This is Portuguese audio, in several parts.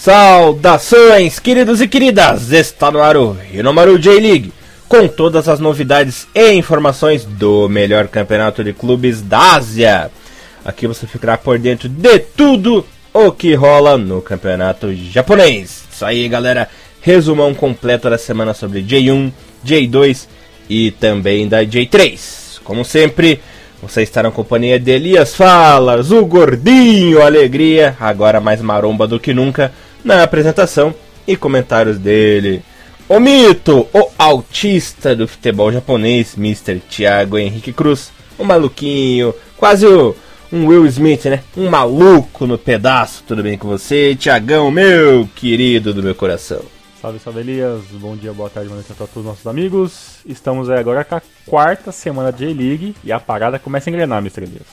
Saudações, queridos e queridas! Está no ar o Rinomaru J-League, com todas as novidades e informações do melhor campeonato de clubes da Ásia. Aqui você ficará por dentro de tudo o que rola no campeonato japonês. Isso aí, galera. Resumão completo da semana sobre J1, J2 e também da J3. Como sempre, você está na companhia de Elias Falas, o gordinho alegria, agora mais maromba do que nunca, na apresentação e comentários dele. O mito, o autista do futebol japonês, Mr. Thiago Henrique Cruz, o maluquinho, quase o, um Will Smith, né? Um maluco no pedaço. Tudo bem com você, Tiagão, meu querido do meu coração? Salve, salve Elias, bom dia, boa tarde, boa noite a todos os nossos amigos. Estamos agora com a quarta semana de J-League e a parada começa a engrenar, Mr. Elias.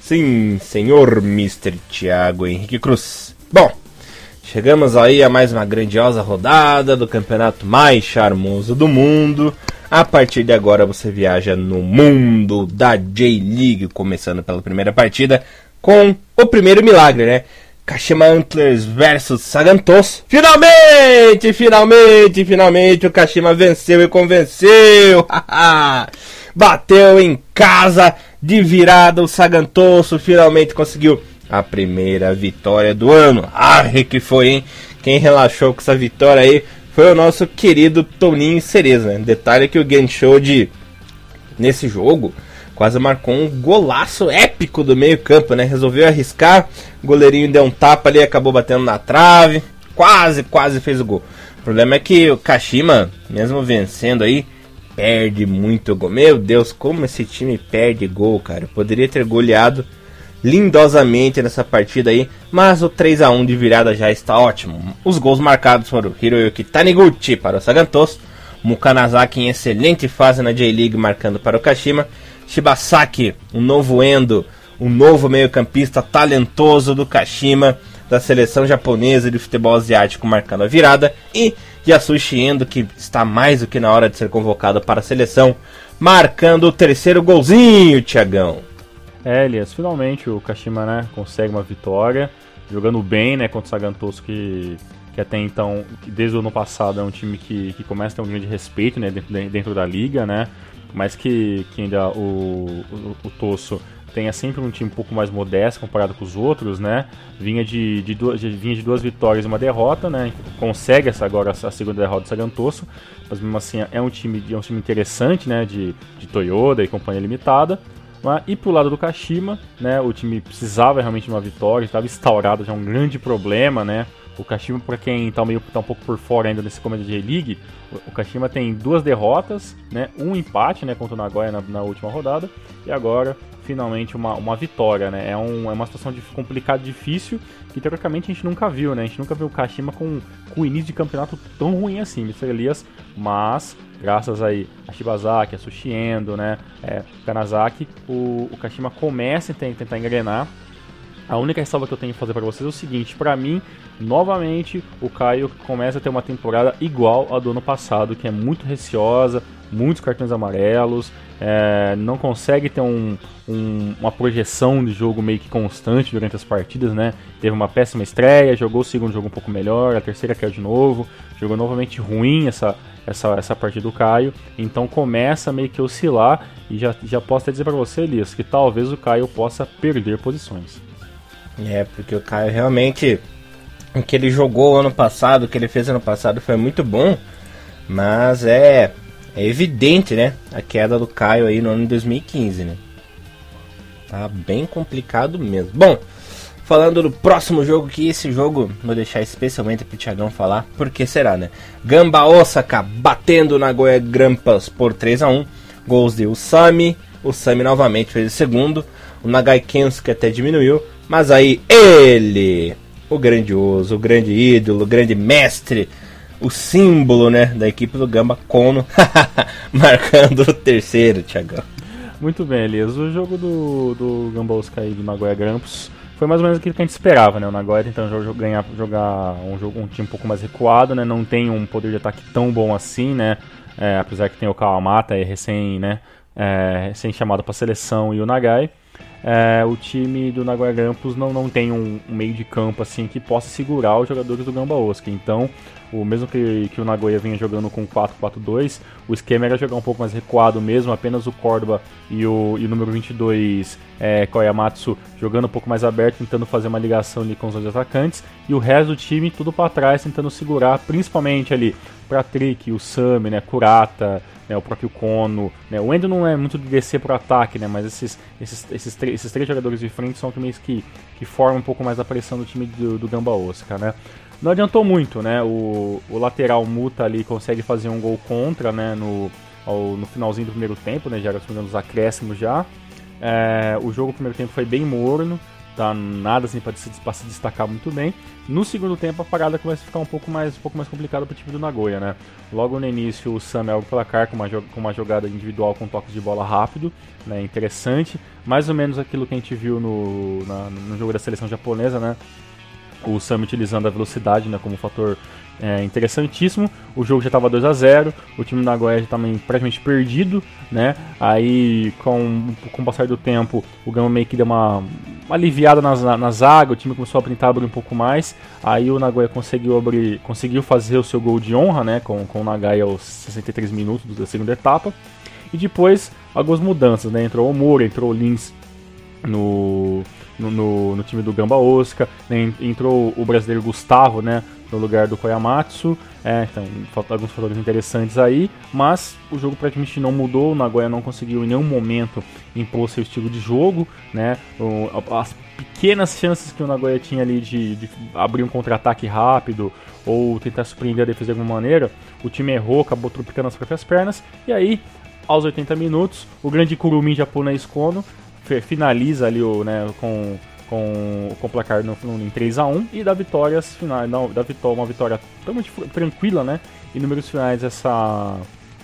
Sim, senhor Mr. Thiago Henrique Cruz. Bom, chegamos aí a mais uma grandiosa rodada do campeonato mais charmoso do mundo. A partir de agora você viaja no mundo da J-League, começando pela primeira partida com o primeiro milagre, né? Kashima Antlers versus Sagantos. Finalmente, finalmente, finalmente o Kashima venceu e convenceu. Bateu em casa de virada o Sagantoso. Finalmente conseguiu a primeira vitória do ano. Arre que foi, hein? Quem relaxou com essa vitória aí foi o nosso querido Toninho Cereza. Né? Detalhe que o Genshow de nesse jogo quase marcou um golaço épico do meio-campo, né? Resolveu arriscar, o goleirinho deu um tapa ali, acabou batendo na trave, quase, quase fez o gol. O problema é que o Kashima, mesmo vencendo aí, perde muito gol. Meu Deus, como esse time perde gol, cara. Poderia ter goleado lindosamente nessa partida aí, mas o 3 a 1 de virada já está ótimo. Os gols marcados foram Hiroyuki Taniguchi para o Sagantos, Mukanazaki em excelente fase na J-League marcando para o Kashima Shibasaki, um novo Endo, um novo meio-campista talentoso do Kashima, da seleção japonesa de futebol asiático, marcando a virada, e Yasushi Endo, que está mais do que na hora de ser convocado para a seleção, marcando o terceiro golzinho, Tiagão. É, Elias, finalmente o Kashima né, consegue uma vitória, jogando bem né, contra o Sagantoso, que, que até então, desde o ano passado, é um time que, que começa a ter um grande respeito né, dentro, dentro da liga, né? mais que, que ainda o, o, o Tosso tenha sempre um time um pouco mais modesto comparado com os outros, né? Vinha de, de, duas, de, vinha de duas vitórias e uma derrota, né? Consegue essa agora a segunda derrota do Sagantoso, mas mesmo assim é um time, é um time interessante, né? De, de Toyota e companhia limitada. E pro lado do Kashima, né? O time precisava realmente de uma vitória, estava instaurado já um grande problema, né? O Kashima, para quem tá, meio, tá um pouco por fora ainda desse começo de J-League, o Kashima tem duas derrotas, né, um empate né, contra o Nagoya na, na última rodada, e agora finalmente uma, uma vitória. Né? É, um, é uma situação de, complicada, difícil, que teoricamente a gente nunca viu. Né? A gente nunca viu o Kashima com, com o início de campeonato tão ruim assim, Mr. Elias, mas graças aí a Shibazaki, a Sushiendo, né, é, Kanazaki, o, o Kashima começa a tentar engrenar a única ressalva que eu tenho que fazer para vocês é o seguinte: para mim, novamente, o Caio começa a ter uma temporada igual a do ano passado, que é muito receosa, muitos cartões amarelos, é, não consegue ter um, um, uma projeção de jogo meio que constante durante as partidas, né? Teve uma péssima estreia, jogou o segundo jogo um pouco melhor, a terceira caiu de novo, jogou novamente ruim essa, essa, essa partida do Caio, então começa meio que oscilar e já, já posso até dizer para você, Elias, que talvez o Caio possa perder posições. É, porque o Caio realmente. O que ele jogou ano passado, o que ele fez ano passado foi muito bom. Mas é, é evidente, né? A queda do Caio aí no ano de 2015, né? Tá bem complicado mesmo. Bom, falando do próximo jogo, que esse jogo vou deixar especialmente pro Thiagão falar, porque será, né? Gamba Osaka batendo na Goiás Grampas por 3 a 1 Gols de Usami. Sami novamente fez o segundo. O Nagai Kensuke até diminuiu. Mas aí ele, o grandioso, o grande ídolo, o grande mestre, o símbolo né, da equipe do Gamba Kono, marcando o terceiro, Thiagão. Muito bem, Elias. O jogo do, do Oscar de Nagoya Grampus foi mais ou menos aquilo que a gente esperava, né? O Nagoya tentando ganhar, jogar um, jogo, um time um pouco mais recuado, né? Não tem um poder de ataque tão bom assim, né? É, apesar que tem o Kawamata, recém, né? É, recém chamado para seleção e o Nagai. É, o time do Nagoya Grampus não, não tem um, um, meio de campo assim que possa segurar os jogadores do Gamba Osaka. Então, o mesmo que, que o Nagoya vinha jogando com 4-4-2, o esquema era jogar um pouco mais recuado mesmo, apenas o Córdoba e o, e o número 22, é, Koyamatsu, jogando um pouco mais aberto, tentando fazer uma ligação ali com os dois atacantes, e o resto do time tudo para trás, tentando segurar, principalmente ali para Trick, o Sami, né, Kurata, né, o próprio Kono. Né, o Endo não é muito de descer pro ataque, né, mas esses, esses, esses, esses três jogadores de frente são também que, que formam um pouco mais a pressão do time do, do Gamba Osaka, né. Não adiantou muito, né, o, o lateral Muta ali consegue fazer um gol contra, né, no, ao, no finalzinho do primeiro tempo, né, já era os acréscimos já. É, o jogo no primeiro tempo foi bem morno, tá nada assim para se, se, destacar muito bem. No segundo tempo a parada começa a ficar um pouco mais, um pouco mais complicada para o time do Nagoya, né? Logo no início o Sam é o placar com uma, com uma jogada individual com toques de bola rápido, né? Interessante, mais ou menos aquilo que a gente viu no, na, no jogo da seleção japonesa, né? O Sam utilizando a velocidade né, como fator é, interessantíssimo. O jogo já estava 2 a 0 o time do Nagoya já estava praticamente perdido, né? Aí, com, com o passar do tempo, o Gama meio que deu uma, uma aliviada na, na, zaga, o time começou a tentar abrir um pouco mais. Aí o Nagoya conseguiu abrir, conseguiu fazer o seu gol de honra, né? Com, com o Nagai aos 63 minutos da segunda etapa. E depois, algumas mudanças, né? Entrou o Moura, entrou o Lins no, no, no, time do Gamba Osaka, né? entrou o brasileiro Gustavo, né? no lugar do Koyamatsu. É, então, alguns fatores interessantes aí, mas o jogo praticamente não mudou, o Nagoya não conseguiu em nenhum momento impor seu estilo de jogo, né? As pequenas chances que o Nagoya tinha ali de, de abrir um contra-ataque rápido ou tentar surpreender a defesa de alguma maneira, o time errou, acabou tropicando as próprias pernas, e aí, aos 80 minutos, o grande Kurumi japonês Kono finaliza ali o, né, com com, com o placar no, no, em 3 a 1 e da vitórias finais, não, da vitória, uma vitória totalmente tranquila, né? Em números finais essa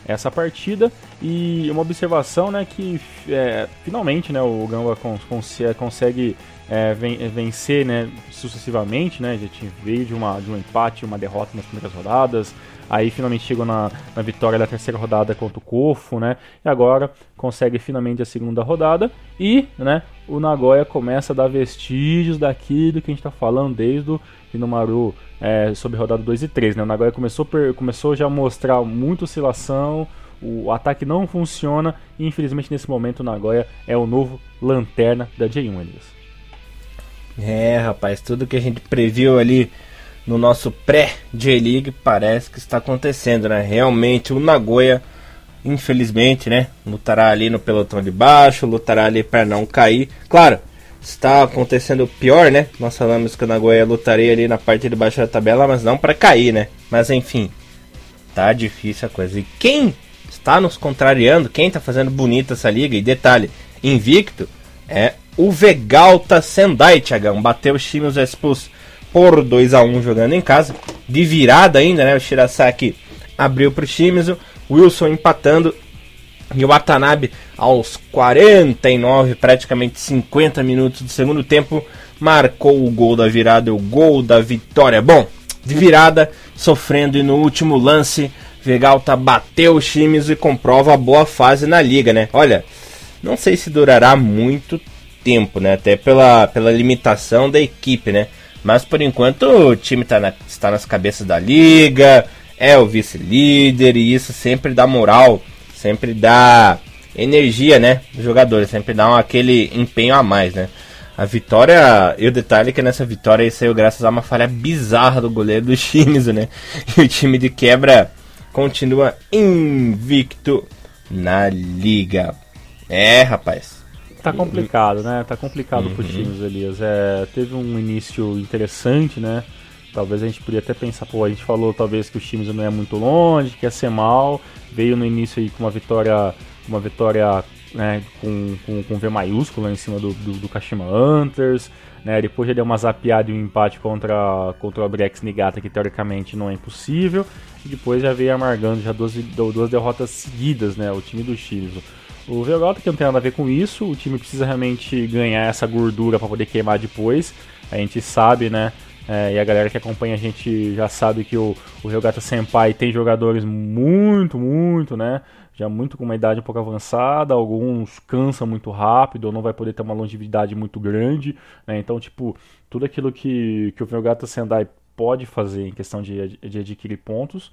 essa partida e uma observação, né, que é, finalmente, né, o Gamba cons consegue é, vencer, né, sucessivamente, né, já veio de uma de um empate, uma derrota nas primeiras rodadas, Aí finalmente chegou na, na vitória da terceira rodada contra o Kofo, né? E agora consegue finalmente a segunda rodada. E, né, o Nagoya começa a dar vestígios daquilo que a gente está falando desde o Inomaru é, sobre rodada 2 e 3, né? O Nagoya começou, começou já a mostrar muita oscilação, o ataque não funciona e infelizmente nesse momento o Nagoya é o novo lanterna da J1, Elias. É, rapaz, tudo que a gente previu ali no nosso pré-J-League parece que está acontecendo, né? Realmente o Nagoya, infelizmente, né? Lutará ali no pelotão de baixo, lutará ali para não cair. Claro, está acontecendo pior, né? Nós falamos que o Nagoya lutaria ali na parte de baixo da tabela, mas não para cair, né? Mas enfim, tá difícil a coisa. E quem está nos contrariando, quem está fazendo bonita essa liga, e detalhe, invicto, é o Vegalta Sendai, Thiagão. Bateu os times expulsos por 2 a 1 jogando em casa. De virada ainda, né? O Shirasaki abriu para o Shimizu. Wilson empatando. E o Watanabe, aos 49, praticamente 50 minutos do segundo tempo, marcou o gol da virada, o gol da vitória. Bom, de virada, sofrendo e no último lance, Vegalta bateu o Shimizu e comprova a boa fase na liga, né? Olha, não sei se durará muito tempo, né? Até pela, pela limitação da equipe, né? Mas por enquanto o time tá na, está nas cabeças da liga, é o vice-líder e isso sempre dá moral, sempre dá energia, né? Dos jogadores, sempre dá um, aquele empenho a mais, né? A vitória, e o detalhe é que nessa vitória saiu graças a uma falha bizarra do goleiro do Shimizu, né? E o time de quebra continua invicto na liga. É, rapaz. Tá complicado, né? Tá complicado uhum. pros times, Elias. É, teve um início interessante, né? Talvez a gente podia até pensar, pô, a gente falou talvez que os times não é muito longe, que ia ser mal. Veio no início aí com uma vitória, uma vitória né, com, com, com V maiúsculo em cima do, do, do Kashima Hunters. Né, depois já deu uma zapiada e um empate contra, contra o Abrex Nigata, que teoricamente não é impossível. E depois já veio amargando já duas, duas derrotas seguidas, né? O time do Chiles. O Velgota que não tem nada a ver com isso, o time precisa realmente ganhar essa gordura para poder queimar depois. A gente sabe, né, É, e a galera que acompanha a gente já sabe que o, o Ryogata Senpai tem jogadores muito, muito, né? Já muito com uma idade um pouco avançada, alguns cansam muito rápido, ou não vai poder ter uma longevidade muito grande, né? Então, tipo, tudo aquilo que, que o Ryogata Sendai pode fazer em questão de, de adquirir pontos,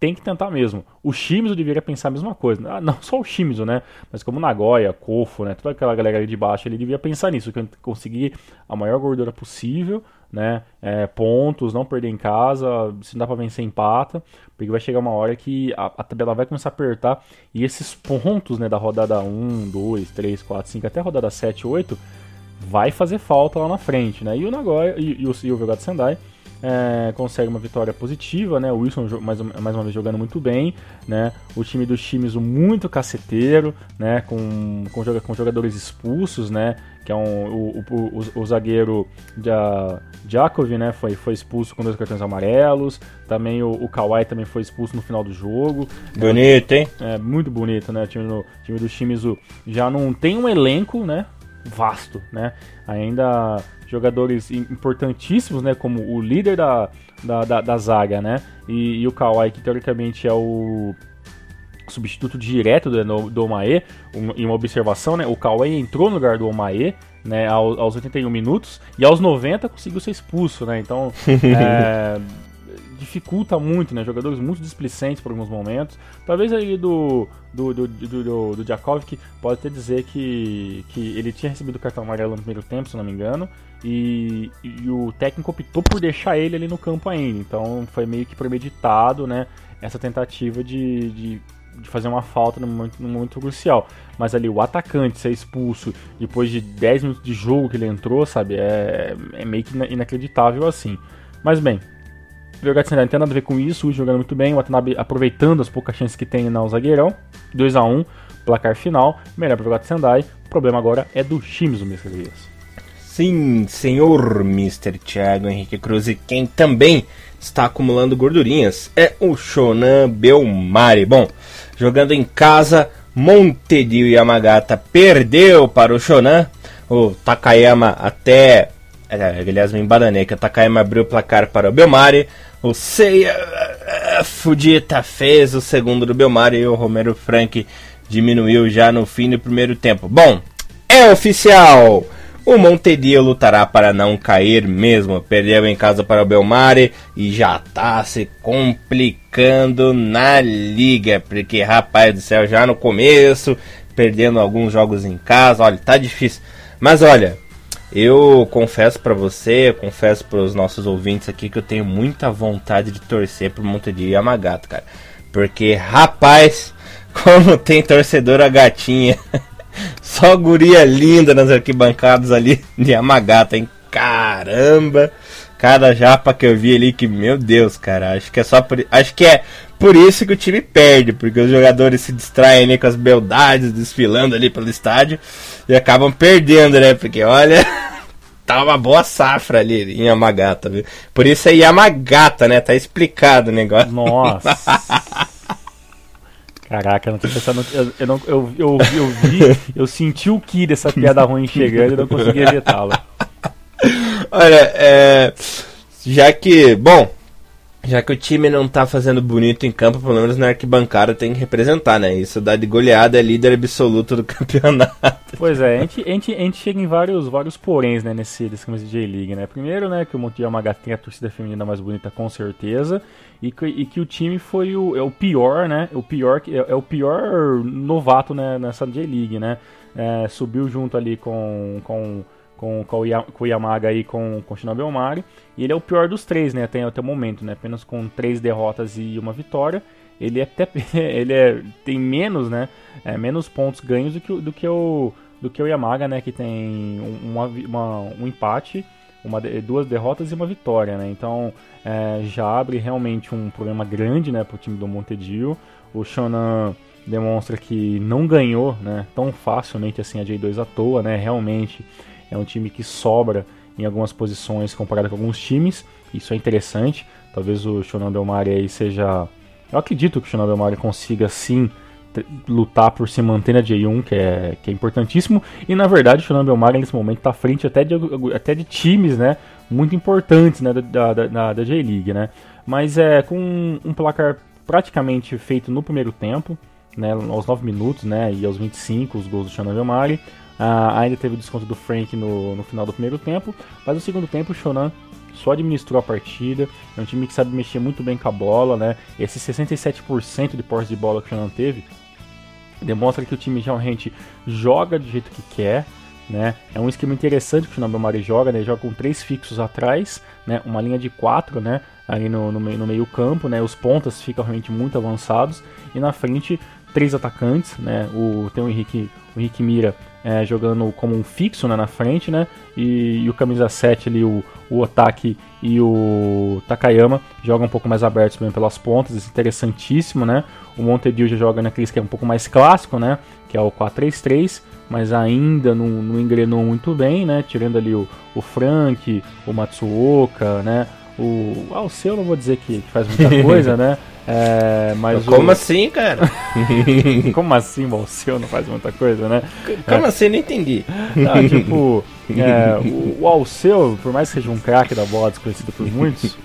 tem que tentar mesmo. O Shimizu deveria pensar a mesma coisa. Ah, não só o Shimizu, né? Mas como Nagoya, Kofo, né? Toda aquela galera ali de baixo, ele devia pensar nisso, conseguir a maior gordura possível, né? É, pontos, não perder em casa, se não dá pra vencer, empata. Porque vai chegar uma hora que a, a, tabela vai começar a apertar e esses pontos, né, da rodada 1, 2, 3, 4, 5, até a rodada 7, 8, vai fazer falta lá na frente, né? E o Nagoya e, e o, e o Vyogata Sendai é, consegue uma vitória positiva, né? O Wilson mais, mais uma vez jogando muito bem, né? O time do Shimizu muito caceteiro, né? Com, com, com jogadores expulsos, né? Que é um, o, o, o, o zagueiro ja, Jakov, né? Foi, foi expulso com dois cartões amarelos. Também o, o Kawhi também foi expulso no final do jogo. Bonito, hein? É, muito bonito, né? O time, do, time do Shimizu já não tem um elenco, né? Vasto, né? Ainda jogadores importantíssimos, né? Como o líder da, da, da, da zaga, né? E, e, o Kawhi, que teoricamente é o substituto direto do, do Omae. Um, em uma observação, né? O Kawhi entrou no lugar do Omae, né? Aos, aos 81 minutos e aos 90 conseguiu ser expulso, né? Então, é, dificulta muito, né? Jogadores muito displicentes por alguns momentos. Talvez aí do do, do, do, do, Djakovic pode até dizer que, que ele tinha recebido o cartão amarelo no primeiro tempo, se não me engano, e, e o técnico optou por deixar ele ali no campo ainda. Então foi meio que premeditado, né? Essa tentativa de, de de fazer uma falta no momento, no momento crucial. Mas ali o atacante ser expulso depois de 10 minutos de jogo que ele entrou, sabe? É, é meio que inacreditável assim. Mas bem, o Vergat Sendai não tem nada a ver com isso, o jogando muito bem, o Watanabe aproveitando as poucas chances que tem no zagueirão. 2 a 1 placar final, melhor para o Vergat Sendai. O problema agora é do Shimizu, Mr. Elias. Sim, senhor Mr. Thiago Henrique Cruz, e quem também está acumulando gordurinhas é o Shonan Belmari. Bom, jogando em casa, Montedio Yamagata perdeu para o Shonan. O Takayama até. É, aliás, me embananei que o Takayama abriu o placar para o Belmari. O Seiya Fujita fez o segundo do Belmar e o Romero Frank diminuiu já no fim do primeiro tempo. Bom, é oficial! O Montedio lutará para não cair mesmo. Perdeu em casa para o Belmare e já está se complicando na liga. Porque, rapaz do céu, já no começo, perdendo alguns jogos em casa, olha, tá difícil. Mas olha, eu confesso para você, confesso para os nossos ouvintes aqui que eu tenho muita vontade de torcer pro Montedio Yamagata, cara. Porque, rapaz, como tem torcedora gatinha. Só guria linda nas arquibancadas ali de Yamagata, hein? Caramba! Cada japa que eu vi ali que, meu Deus, cara, acho que é só por, acho que é por isso que o time perde, porque os jogadores se distraem ali com as beldades desfilando ali pelo estádio e acabam perdendo, né? Porque olha, tá uma boa safra ali em Yamagata, viu? Por isso é Yamagata, né? Tá explicado o negócio. Nossa. Caraca, eu não tinha pensado. Eu, eu, não, eu, eu, eu vi, eu senti o que dessa piada ruim chegando e não consegui evitá-la. Olha, é. Já que. Bom, já que o time não tá fazendo bonito em campo, pelo menos na arquibancada tem que representar, né? Isso dá de goleada, é líder absoluto do campeonato. Pois é, a gente, a gente, a gente chega em vários, vários poréns, né, nesse, nesse começo de J-League, né? Primeiro, né, que o Monte Yamagata tem a torcida feminina mais bonita, com certeza, e que, e que o time foi o, é o pior, né? O pior, é, é o pior novato né, nessa J-League, né? É, subiu junto ali com... com com, com, o Yamaga e com, com o Shinobi Omari. E ele é o pior dos três, né? Até, até o momento, né? Apenas com três derrotas e uma vitória. Ele, é até, ele é, tem menos, né? É, menos pontos ganhos do que, do que, o, do que o Yamaga, né? Que tem uma, uma, um empate, uma, duas derrotas e uma vitória, né? Então é, já abre realmente um problema grande, né? Para o time do Montedio. O Shonan demonstra que não ganhou, né? Tão facilmente assim a J2 à toa, né? Realmente é um time que sobra em algumas posições comparado com alguns times. Isso é interessante. Talvez o Shonan Belmari aí seja. Eu acredito que o Shonan Belmari consiga sim lutar por se manter na J1, que é, que é importantíssimo. E na verdade o Shonan Belmari nesse momento está à frente até de, até de times, né? muito importantes né, da, da, da, J-League, né? Mas é com um placar praticamente feito no primeiro tempo, né, aos 9 minutos, né, e aos 25 os gols do Shonan Velmari. Ah, ainda teve o desconto do Frank no, no final do primeiro tempo, mas no segundo tempo o Shonan só administrou a partida. É um time que sabe mexer muito bem com a bola, né? Esse 67% de posse de bola que o Shonan teve demonstra que o time realmente joga do jeito que quer, né? É um esquema interessante que o Nabamari joga, né? Ele joga com três fixos atrás, né? Uma linha de quatro, né? Ali no, no, no meio campo, né? Os pontas ficam realmente muito avançados e na frente três atacantes, né? O tem o Henrique, o Henrique Mira é, jogando como um fixo né, na frente, né? E, e, o camisa 7 ali, o, o Otaki e o Takayama jogam um pouco mais abertos mesmo pelas pontas, isso é interessantíssimo, né? O Montedio já joga naquele esquema um pouco mais clássico, né? Que é o 4-3-3 mas ainda não, não engrenou muito bem, né? Tirando ali o, o Frank, o Matsuoka, né? O Alceu não vou dizer que, faz muita coisa, né? É, mas Como o... assim, cara? Como assim o Alceu não faz muita coisa, né? Como é... assim? Não entendi. Não, tipo, é, o, o Alceu, por mais que seja um craque da bola desconhecido por muitos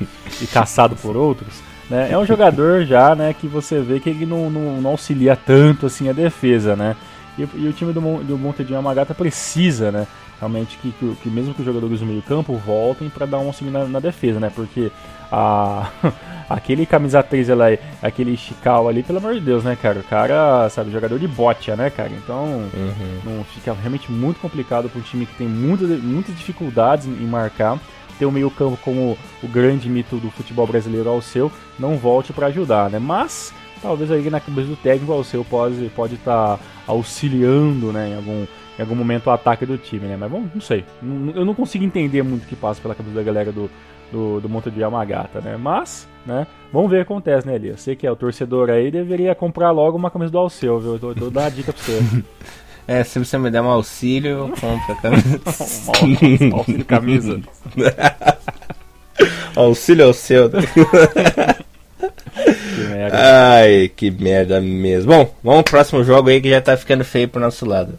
e caçado por outros, né? É um jogador já, né, que você vê que ele não, não, não auxilia tanto assim a defesa, né? E, e o time do, do Monte de Yamagata precisa, né? Realmente que, que, que, mesmo que os jogadores do meio campo voltem para dar um auxílio na, na, defesa, né? Porque a, aquele camisa 3, ela, é, aquele Chical ali, pelo amor de Deus, né, cara? O cara, sabe, jogador de bote, né, cara? Então, uhum. não, fica realmente muito complicado para um time que tem muitas, muitas dificuldades em marcar ter o meio campo como o grande mito do futebol brasileiro ao seu, não volte para ajudar, né? Mas talvez aí na cabeça do técnico ao seu pode pode estar tá auxiliando, né, em algum em algum momento o ataque do time, né? Mas bom, não sei. Eu não consigo entender muito o que passa pela cabeça da galera do, do, do Monte de Yamagata, né? Mas, né? Vamos ver o que acontece, né, Elias? Você que é o torcedor aí, deveria comprar logo uma camisa do Alceu, viu? Eu tô, tô dando a dica pra você. É, se você me der um auxílio, eu compro a camisa. auxílio camisa. auxílio ao seu. Ai, que merda mesmo. Bom, vamos pro próximo jogo aí que já tá ficando feio pro nosso lado.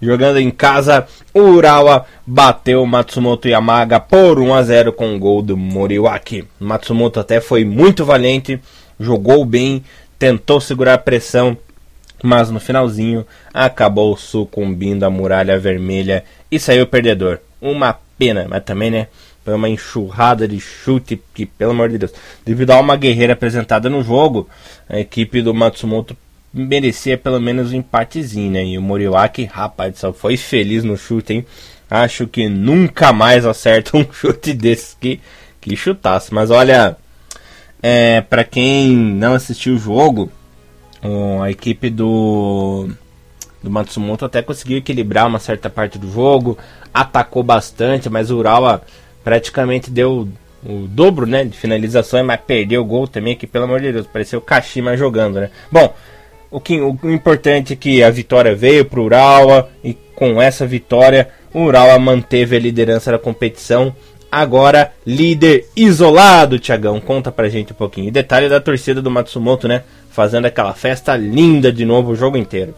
Jogando em casa, o Urawa bateu Matsumoto Yamaga por 1 a 0 com o gol do Moriwaki. Matsumoto até foi muito valente, jogou bem, tentou segurar a pressão, mas no finalzinho acabou sucumbindo à muralha vermelha e saiu perdedor. Uma pena, mas também, né? Foi uma enxurrada de chute que, pelo amor de Deus, devido a uma guerreira apresentada no jogo, a equipe do Matsumoto merecia pelo menos um empatezinho, né? E o Moriwaki, rapaz, só foi feliz no chute, hein? Acho que nunca mais acerta um chute desses que, que chutasse. Mas olha, é, para quem não assistiu o jogo, a equipe do, do Matsumoto até conseguiu equilibrar uma certa parte do jogo, atacou bastante, mas o Urawa praticamente deu o dobro né, de finalizações, mas perdeu o gol também, que pelo amor de Deus, pareceu o Kashima jogando, né? Bom, o, que, o importante é que a vitória veio para o Urawa e com essa vitória o Urawa manteve a liderança da competição. Agora líder isolado, Tiagão. Conta pra gente um pouquinho. E detalhe da torcida do Matsumoto, né? Fazendo aquela festa linda de novo o jogo inteiro.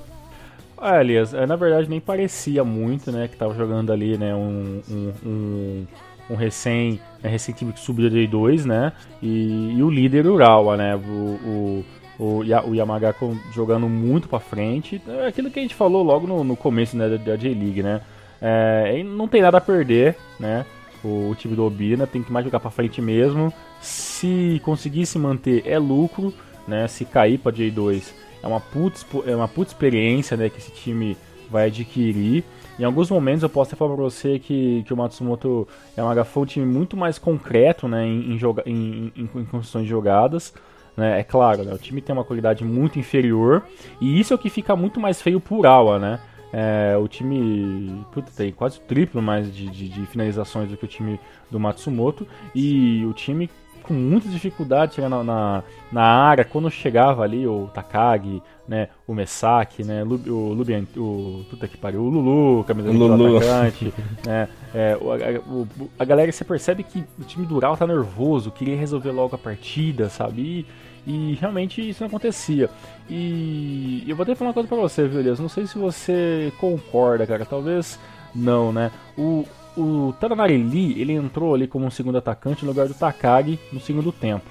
Ah, Elias, é, na verdade nem parecia muito, né? Que tava jogando ali, né? Um, um, um um recém, é, recém que subiu de 2, né? E, e, o líder Urawa, né? O, o, o, o Yamaga jogando muito para frente. É aquilo que a gente falou logo no, no começo né, da, J-League, né? É, não tem nada a perder, né? O, o time do Obina tem que mais jogar para frente mesmo. Se conseguir se manter, é lucro, né? Se cair para J2, é uma puta, é uma puta experiência, né? Que esse time vai adquirir. Em alguns momentos eu posso até falar pra você que, que o Matsumoto um foi um time muito mais concreto né, em, em, em, em, em construções de jogadas. Né? É claro, né, o time tem uma qualidade muito inferior e isso é o que fica muito mais feio por Awa, né? É, o time puta, tem quase o triplo mais de, de, de, finalizações do que o time do Matsumoto e o time com muita dificuldade na, na, na, área. Quando chegava ali o Takagi, né, o Mesaki, né, o Lubian, o puta que pariu, o Lulu, camisa Lulu. atacante, né, é, a, o, a, galera você percebe que o time do Ural tá nervoso, queria resolver logo a partida, sabe? E, e realmente isso não acontecia. E eu vou até falar uma coisa pra você, viu, Elias? Não sei se você concorda, cara. Talvez não, né? O, o Taranareli, ele entrou ali como um segundo atacante no lugar do Takagi no segundo tempo.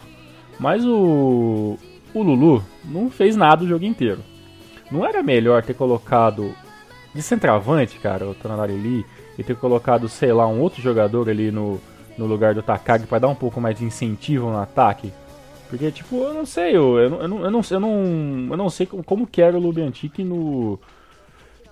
Mas o, o Lulu não fez nada o jogo inteiro. Não era melhor ter colocado de centroavante, cara, o Taranareli, e ter colocado, sei lá, um outro jogador ali no, no lugar do Takagi para dar um pouco mais de incentivo no ataque? Porque, tipo, eu não sei, eu, eu, não, eu, não, eu, não, eu, não, eu não sei como, como que era o Lubiantique no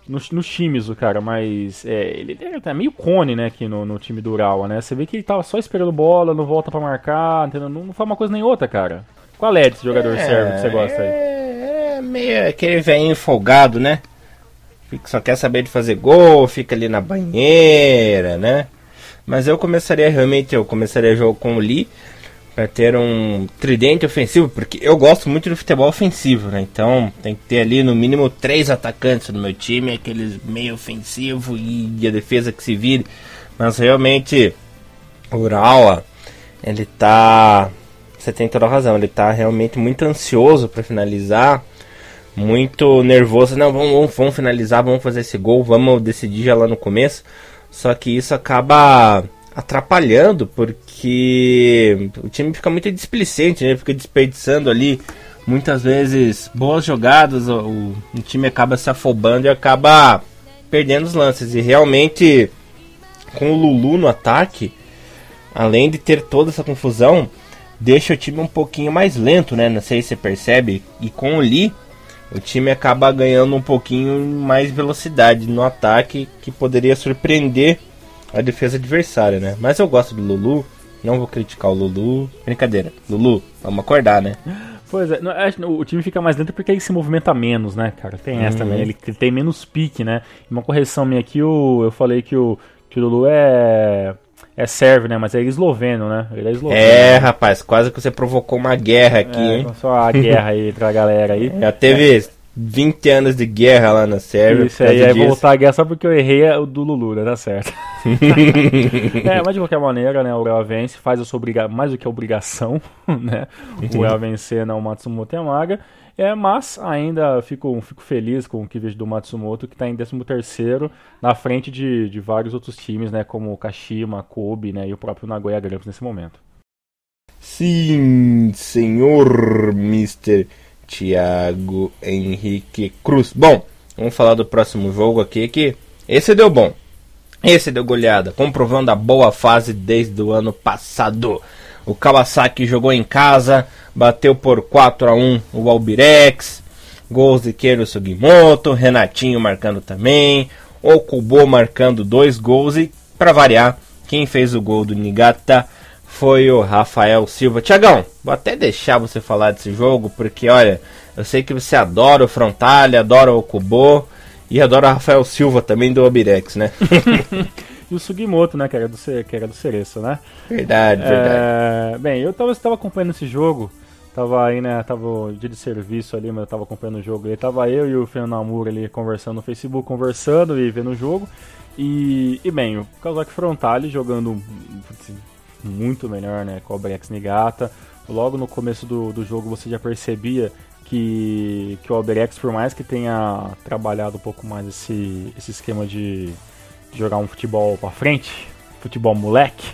nos, nos times, o cara, mas é, ele é meio cone, né, aqui no, no time do Urawa, né? Você vê que ele tava só esperando bola, não volta para marcar, entendeu? Não, não faz uma coisa nem outra, cara. Qual é desse jogador é, servo que você gosta aí? É, é meio aquele velhinho folgado, né? Só quer saber de fazer gol, fica ali na banheira, né? Mas eu começaria realmente, eu começaria o jogo com o Lee para ter um tridente ofensivo, porque eu gosto muito do futebol ofensivo, né? Então tem que ter ali no mínimo três atacantes no meu time, aqueles meio ofensivo e a defesa que se vire. Mas realmente o Urawa, ele tá. Você tem toda a razão, ele tá realmente muito ansioso para finalizar, muito nervoso. Não, vamos, vamos, vamos finalizar, vamos fazer esse gol, vamos decidir já lá no começo. Só que isso acaba atrapalhando, porque o time fica muito displicente, né? Fica desperdiçando ali muitas vezes boas jogadas, o, o time acaba se afobando e acaba perdendo os lances. E realmente, com o Lulu no ataque, além de ter toda essa confusão, deixa o time um pouquinho mais lento, né? Não sei se você percebe. E com o Lee, o time acaba ganhando um pouquinho mais velocidade no ataque, que poderia surpreender a defesa adversária, né? Mas eu gosto do Lulu, não vou criticar o Lulu. Brincadeira, Lulu, vamos acordar, né? Pois é, o time fica mais dentro porque ele se movimenta menos, né, cara? Tem essa também, ele, ele, tem menos pique, né? Uma correção minha aqui, eu, eu falei que o, que o Lulu é é serve, né? Mas é esloveno, né? Ele é esloveno. É, rapaz, quase que você provocou uma guerra aqui, é, hein? Só a guerra aí entre a galera aí. Já teve 20 anos de guerra lá na Sérvia. Isso aí, aí voltar a guerra só porque eu errei o do Lulu, né? Tá certo. é, mas de qualquer maneira, né? O Real vence, faz a sua obrigação, mais do que a obrigação, né? O Real vencer na Matsumoto Yamaga. É, mas ainda fico, fico feliz com o que vejo do Matsumoto, que está em 13º, na frente de, de vários outros times, né? Como o Kashima, Kobe, né? E o próprio Nagoya Grampus nesse momento. Sim, senhor Mr. Thiago Henrique Cruz. Bom, vamos falar do próximo jogo aqui que esse deu bom. Esse deu goleada, comprovando a boa fase desde o ano passado. O Kawasaki jogou em casa, bateu por 4 a 1 o Albirex. Gols de Keiro Sugimoto, Renatinho marcando também, Okubo marcando dois gols e, para variar, quem fez o gol do Nigata foi o Rafael Silva. Tiagão, vou até deixar você falar desse jogo, porque olha, eu sei que você adora o Frontale, adora o Kubo e adora o Rafael Silva também do Obirex, né? e o Sugimoto, né, que era do, que era do Cereço, né? Verdade, é, verdade. Bem, eu tava, estava acompanhando esse jogo, tava aí, né, tava dia de serviço ali, mas eu tava acompanhando o jogo. E tava eu e o Fernando Amur ali conversando no Facebook, conversando e vendo o jogo. E, e bem, o Kawasaki Frontale jogando muito melhor, né? Com o Albrecht Nigata. Logo no começo do, do jogo você já percebia que, que o Alberex, por mais que tenha trabalhado um pouco mais esse, esse esquema de, jogar um futebol para frente, futebol moleque,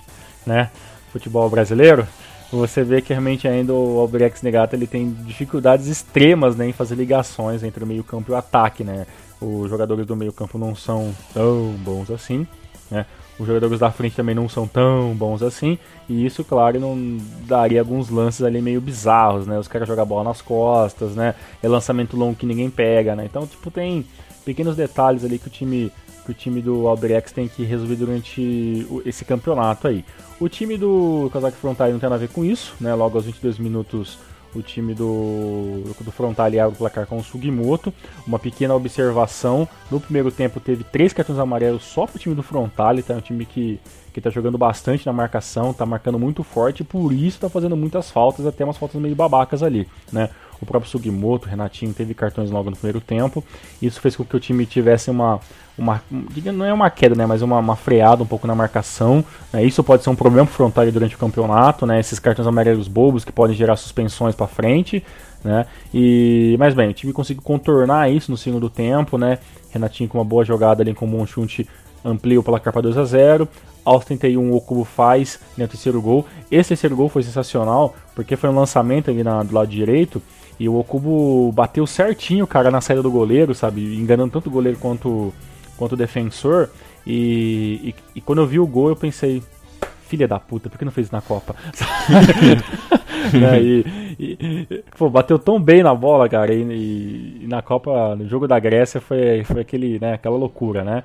né? Futebol brasileiro, você vê que realmente ainda o Albrecht Negata ele tem dificuldades extremas né, em fazer ligações entre o meio-campo e o ataque, né? Os jogadores do meio-campo não são tão bons assim, né? Os jogadores da frente também não são tão bons assim. E isso, claro, não daria alguns lances ali meio bizarros, né? Os caras jogam bola nas costas, né? É lançamento longo que ninguém pega, né? Então, tipo, tem pequenos detalhes ali que o time que o time do Alberex tem que resolver durante esse campeonato aí. O time do Kazakh Frontale não tem nada a ver com isso, né? Logo aos 22 minutos o time do, do Frontale abre o placar com o Sugimoto. Uma pequena observação: no primeiro tempo teve três cartões amarelos só para o time do Frontale, tá? É um time que que está jogando bastante na marcação, está marcando muito forte, por isso está fazendo muitas faltas, até umas faltas meio babacas ali, né? O próprio Sugimoto, Renatinho, teve cartões logo no primeiro tempo. Isso fez com que o time tivesse uma. uma não é uma queda, né? Mas uma, uma freada um pouco na marcação. Né? Isso pode ser um problema pro frontal durante o campeonato, né? Esses cartões amarelos bobos que podem gerar suspensões para frente. Né? E, mas bem, o time conseguiu contornar isso no segundo tempo, né? Renatinho com uma boa jogada ali com bom chute amplia o placar para 2 a 0 aos 31 o Cubo faz né, o terceiro gol. Esse terceiro gol foi sensacional, porque foi um lançamento ali na, do lado direito, e o Okubo bateu certinho, cara, na saída do goleiro, sabe? Enganando tanto o goleiro quanto, quanto o defensor. E, e, e quando eu vi o gol, eu pensei, filha da puta, por que não fez isso na Copa? né, e, e, pô, bateu tão bem na bola, cara, e, e, na Copa, no jogo da Grécia, foi, foi aquele, né, aquela loucura, né?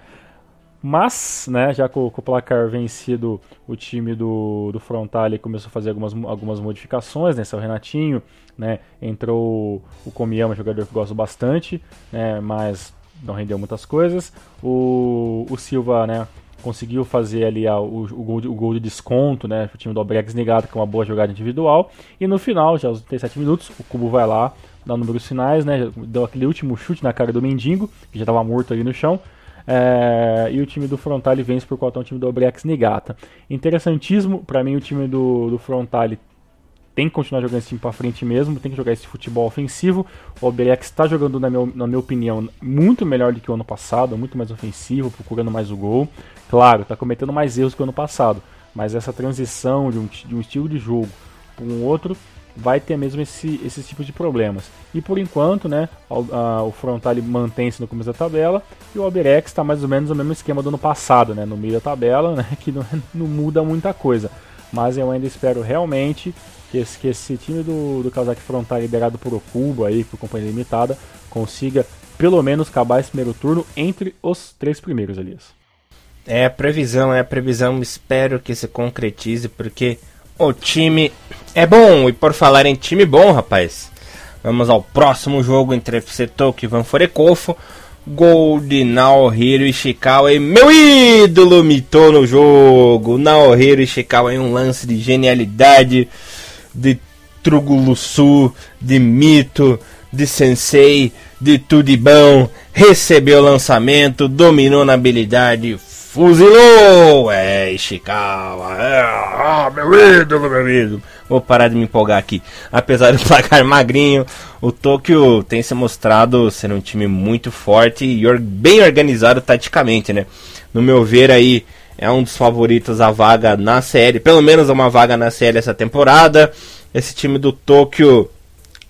Mas, né, já com, com, o placar vencido, o time do, do Frontale começou a fazer algumas, algumas modificações, né, o Renatinho, né, entrou o Komiyama, jogador que gosto bastante, né, mas não rendeu muitas coisas. O, o Silva, né, conseguiu fazer ali a, o, o, gol de, o gol de desconto, né? O time do Albrex negado com uma boa jogada individual. E no final, já aos 37 minutos, o Cubo vai lá, dá números finais, né? Deu aquele último chute na cara do Mendigo, que já estava morto ali no chão. É, e o time do Frontale vence por conta do time do Obrex Nigata. Interessantíssimo, para mim o time do, do Frontale tem que continuar jogando esse time para frente mesmo, tem que jogar esse futebol ofensivo. O Obrex está jogando, na minha, na minha opinião, muito melhor do que o ano passado, muito mais ofensivo, procurando mais o gol. Claro, está cometendo mais erros que o ano passado, mas essa transição de um, de um estilo de jogo para um outro vai ter mesmo esse, esses tipos de problemas. E por enquanto, né, a, a, o Frontale mantém-se no começo da tabela e o Alberex está mais ou menos no mesmo esquema do ano passado, né, no meio da tabela, né, que não, não muda muita coisa. Mas eu ainda espero realmente que esse, que esse time do, do Kazakh Frontale liderado por Okuba aí, por companhia limitada, consiga pelo menos acabar esse primeiro turno entre os três primeiros, Elias. É previsão, é previsão. Espero que se concretize, porque o time é bom. E por falar em time bom, rapaz, vamos ao próximo jogo entre FC Tokyo e Van Forekofo. Gol de Naohiro Ishikawa e meu ídolo mitou no jogo. Naohiro Ishikawa em um lance de genialidade, de Trugulusu, de mito, de sensei, de tudo de bom. Recebeu o lançamento, dominou na habilidade, Fuzilou! É, Ishikawa. É, ah, meu ídolo, meu ídolo. Vou parar de me empolgar aqui. Apesar do placar magrinho, o Tokyo tem se mostrado ser um time muito forte e bem organizado taticamente, né? No meu ver aí, é um dos favoritos a vaga na série, pelo menos uma vaga na série essa temporada. Esse time do Tokyo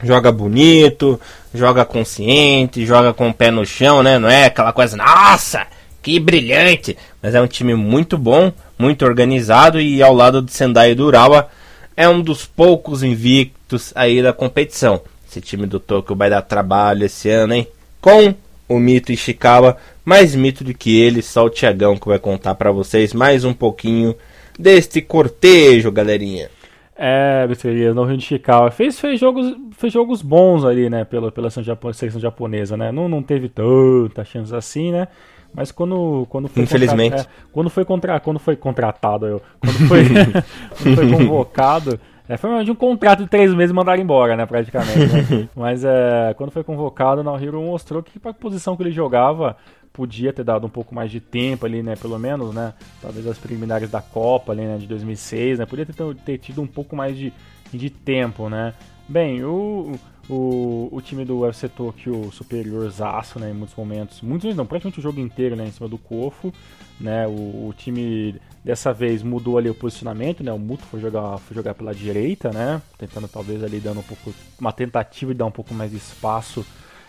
joga bonito, joga consciente, joga com o pé no chão, né? Não é aquela coisa, nossa, que brilhante! Mas é um time muito bom, muito organizado e ao lado de Sendai e do Urawa é um dos poucos invictos aí da competição. Esse time do Tokyo vai dar trabalho esse ano, hein? Com o Mito Ishikawa, mais mito do que ele, só o Tiagão que vai contar para vocês mais um pouquinho deste cortejo, galerinha. É, Beteria, no Rio de Ishikawa. Fez, fez, jogos, fez jogos bons ali, né, pela, pela seleção japonesa, né? Não, não teve tanta chance assim, né? Mas quando, quando foi Infelizmente. É, quando foi contra, quando foi contratado, eu, quando foi, quando foi convocado, é, foi de um contrato de três meses e mandaram embora, né, praticamente. Né? Mas é, quando foi convocado, o Naohiro mostrou que para a posição que ele jogava, podia ter dado um pouco mais de tempo ali, né, pelo menos, né, talvez as preliminares da Copa ali, né, de 2006, né, podia ter, ter tido um pouco mais de, de tempo, né. Bem, o o, o time do UFC Tokyo superior zaço, né, em muitos momentos, muitos não, praticamente o jogo inteiro, né, em cima do Kofo, né, o, o, time dessa vez mudou ali o posicionamento, né, o Muto foi jogar, foi jogar pela direita, né, tentando talvez ali dando um pouco, uma tentativa de dar um pouco mais de espaço,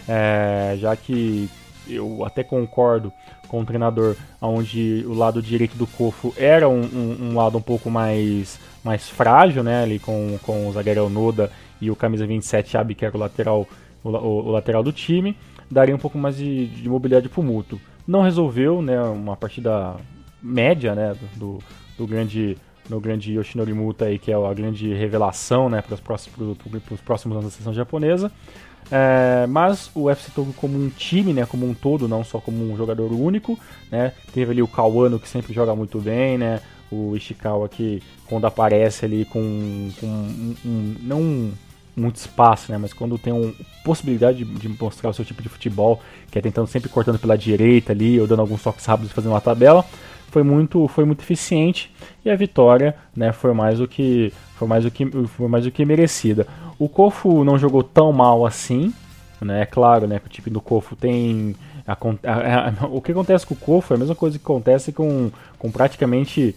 é, já que eu até concordo com o treinador, onde o lado direito do Kofo era um, um, um lado um pouco mais, mais frágil, né, ali com, com o zagueiro Noda e o camisa 27 Abi, que era o lateral, o, o, o, lateral do time, daria um pouco mais de, de mobilidade para o Muto. Não resolveu, né, uma partida média, né, do, do grande no grande Yoshinori Muta aí, que é a grande revelação, né, para os próximos, próximos anos da seleção japonesa. É, mas o FC Togo como um time, né, como um todo, não só como um jogador único, né, teve ali o Kawano que sempre joga muito bem, né, o Ishikawa que quando aparece ali com, com um, um, não muito espaço, né? Mas quando tem uma possibilidade de, de, mostrar o seu tipo de futebol, que é tentando sempre cortando pela direita ali, ou dando alguns toques rápidos e fazendo uma tabela, foi muito, foi muito eficiente e a vitória, né, foi mais do que foi mais do que foi mais do que merecida. O Kofu não jogou tão mal assim, né? É claro, né, que o time do Kofu tem a, a, a, o que acontece com o Kofu é a mesma coisa que acontece com, com praticamente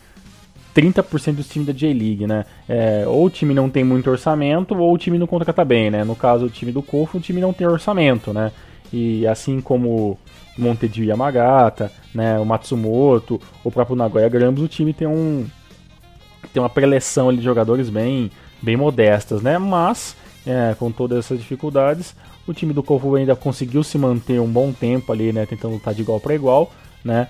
30% dos times da J-League, né? É, ou o time não tem muito orçamento, ou o time não contrata bem, né? No caso, o time do Kofu, o time não tem orçamento, né? E assim como Montedio Yamagata, né, o Matsumoto, o próprio Nagoya Grampus, o time tem um tem uma preleção de jogadores bem bem modestas, né? Mas é, com todas essas dificuldades, o time do Kofu ainda conseguiu se manter um bom tempo ali, né, tentando lutar de igual para igual, né?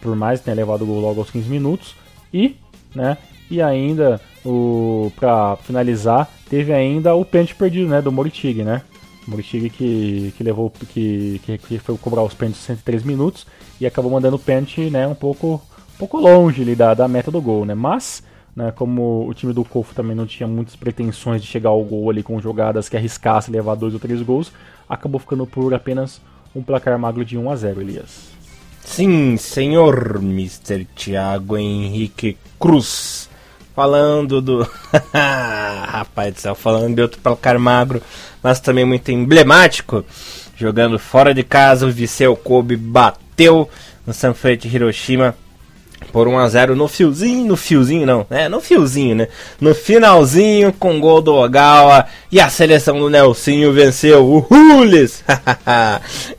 Por mais ter levado o gol logo aos 15 minutos e, né, e ainda o para finalizar, teve ainda o pênalti perdido, né, do Moritig, né? Murichig que, que levou que, que, foi cobrar os pênaltis 103 minutos e acabou mandando o pênalti né, um pouco, um pouco longe ali da, da meta do gol, né? Mas, né, como o time do Cofo também não tinha muitas pretensões de chegar ao gol ali com jogadas que arriscassem levar dois ou três gols, acabou ficando por apenas um placar magro de 1 a 0, Elias. Sim, senhor Mr. Thiago Henrique Cruz falando do. Rapaz do céu, falando de outro placar magro, mas também muito emblemático. Jogando fora de casa, o Viseu Kobe bateu no Sanfrecce Hiroshima por 1 a 0 no fiozinho, no fiozinho não, é, no fiozinho, né? No finalzinho com gol do Ogawa e a seleção do Nelsinho venceu o Hules.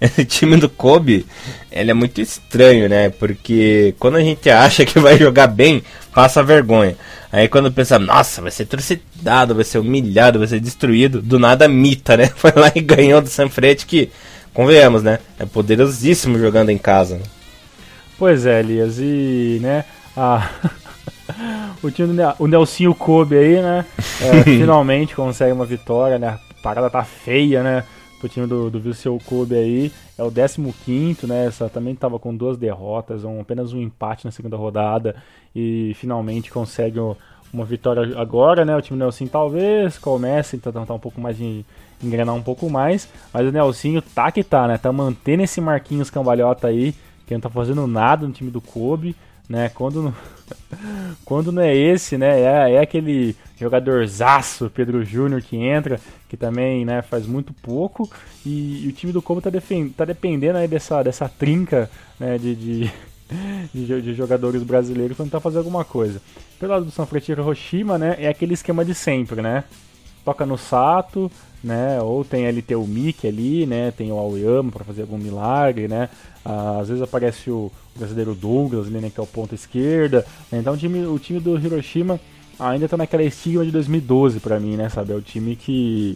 Esse time do Kobe, ele é muito estranho, né? Porque quando a gente acha que vai jogar bem, passa vergonha. Aí quando pensa, nossa, vai ser trucidado, vai ser humilhado, vai ser destruído, do nada mita, né? Foi lá e ganhou do Sanfrete que, convenhamos, né? É poderosíssimo jogando em casa. Né? Pois é, Elias, e, né, a... o time do o Nelsinho Kobe aí, né, é, finalmente consegue uma vitória, né, a parada tá feia, né, pro time do, do Viseu Kobe aí, é o 15 né, essa também tava com duas derrotas, um, apenas um empate na segunda rodada, e finalmente consegue uma vitória agora, né, o time do Nelson talvez comece a tentar um pouco mais de engrenar um pouco mais, mas o Nelsinho tá que tá, né, tá mantendo esse Marquinhos cambalhota aí, que não tá fazendo nada no time do Kobe, né? Quando não, quando não é esse, né? É, é aquele jogadorzaço, Pedro Júnior, que entra, que também né, faz muito pouco. E, e o time do Kobe tá, tá dependendo aí dessa, dessa trinca né, de, de, de, jogadores brasileiros para tentar fazer alguma coisa. Pelo lado do São Francisco Hiroshima, né? É aquele esquema de sempre, né? Toca no Sato, né? Ou tem ali tem o Mickey ali, né? Tem o Aoyama para fazer algum milagre, né? Ah, às vezes aparece o, brasileiro Douglas ali, né? Que é o ponta esquerda. Né? Então o time, o time do Hiroshima ainda tá naquela estigma de 2012 para mim, né? Sabe? É o time que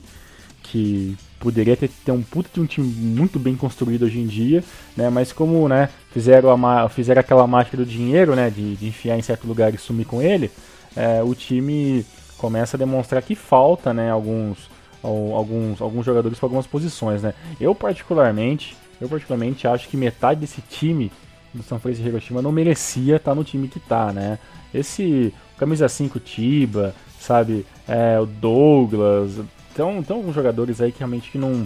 que poderia ter, ter um puta de um time muito bem construído hoje em dia, né? Mas como, né, fizeram, a, fizeram aquela mágica do dinheiro, né, de, de enfiar em certo lugar e sumir com ele, é, o time começa a demonstrar que falta, né, alguns alguns, alguns jogadores para algumas posições, né? Eu particularmente, eu particularmente acho que metade desse time do São Francisco Hiroshima não merecia estar tá no time que tá, né? Esse camisa 5 Tiba, sabe? É, o Douglas, então, então alguns jogadores aí que realmente que não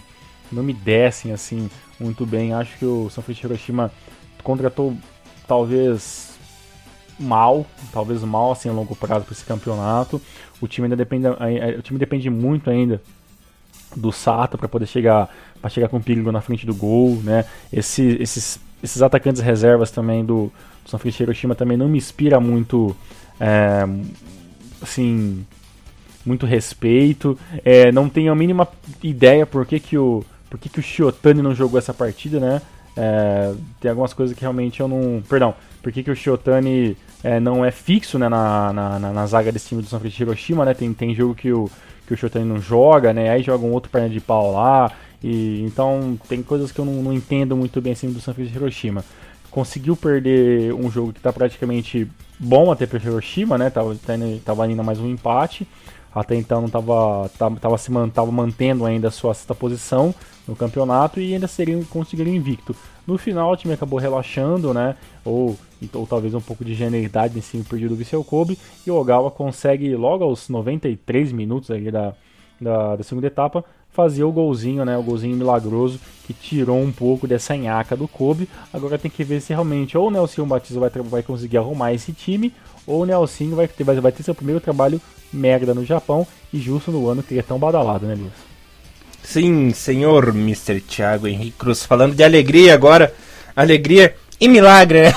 não me descem assim muito bem. Acho que o São Francisco Hiroshima contratou talvez mal, talvez mal assim a longo prazo para esse campeonato. O time ainda depende, o time depende muito ainda do Sato para poder chegar para chegar com perigo na frente do gol, né? Esse, esses, esses atacantes reservas também do, do São Francisco Hiroshima também não me inspira muito, é, assim, muito respeito. É, não tenho a mínima ideia por que, que o por que, que o Shiotani não jogou essa partida, né? É, tem algumas coisas que realmente eu não. Perdão, por que, que o Shiotani é, não é fixo né, na, na, na, na zaga desse time do São Francisco Hiroshima, né? Tem, tem jogo que o, que o Shotani não joga, né? Aí joga um outro perna de pau lá. E, então tem coisas que eu não, não entendo muito bem assim do San Francisco Hiroshima. Conseguiu perder um jogo que está praticamente bom até para Hiroshima, né? Tava, tava ainda mais um empate. Até então não tava, tava, tava se tava mantendo ainda a sua sexta posição no campeonato e ainda seriam conseguiram invicto. No final o time acabou relaxando, né? Ou, ou talvez um pouco de genialidade em cima do perdido do Viseu Kobe e o Ogawa consegue logo aos 93 minutos ali da, da, da, segunda etapa fazer o golzinho, né? O golzinho milagroso que tirou um pouco dessa nhaca do Kobe. Agora tem que ver se realmente ou o Nelson Batista vai, vai conseguir arrumar esse time ou o Nelson vai ter, vai ter seu primeiro trabalho merda no Japão e justo no ano que ele é tão badalado, né, Luiz? Sim, senhor Mr. Thiago Henrique Cruz, falando de alegria agora. Alegria E milagre, né?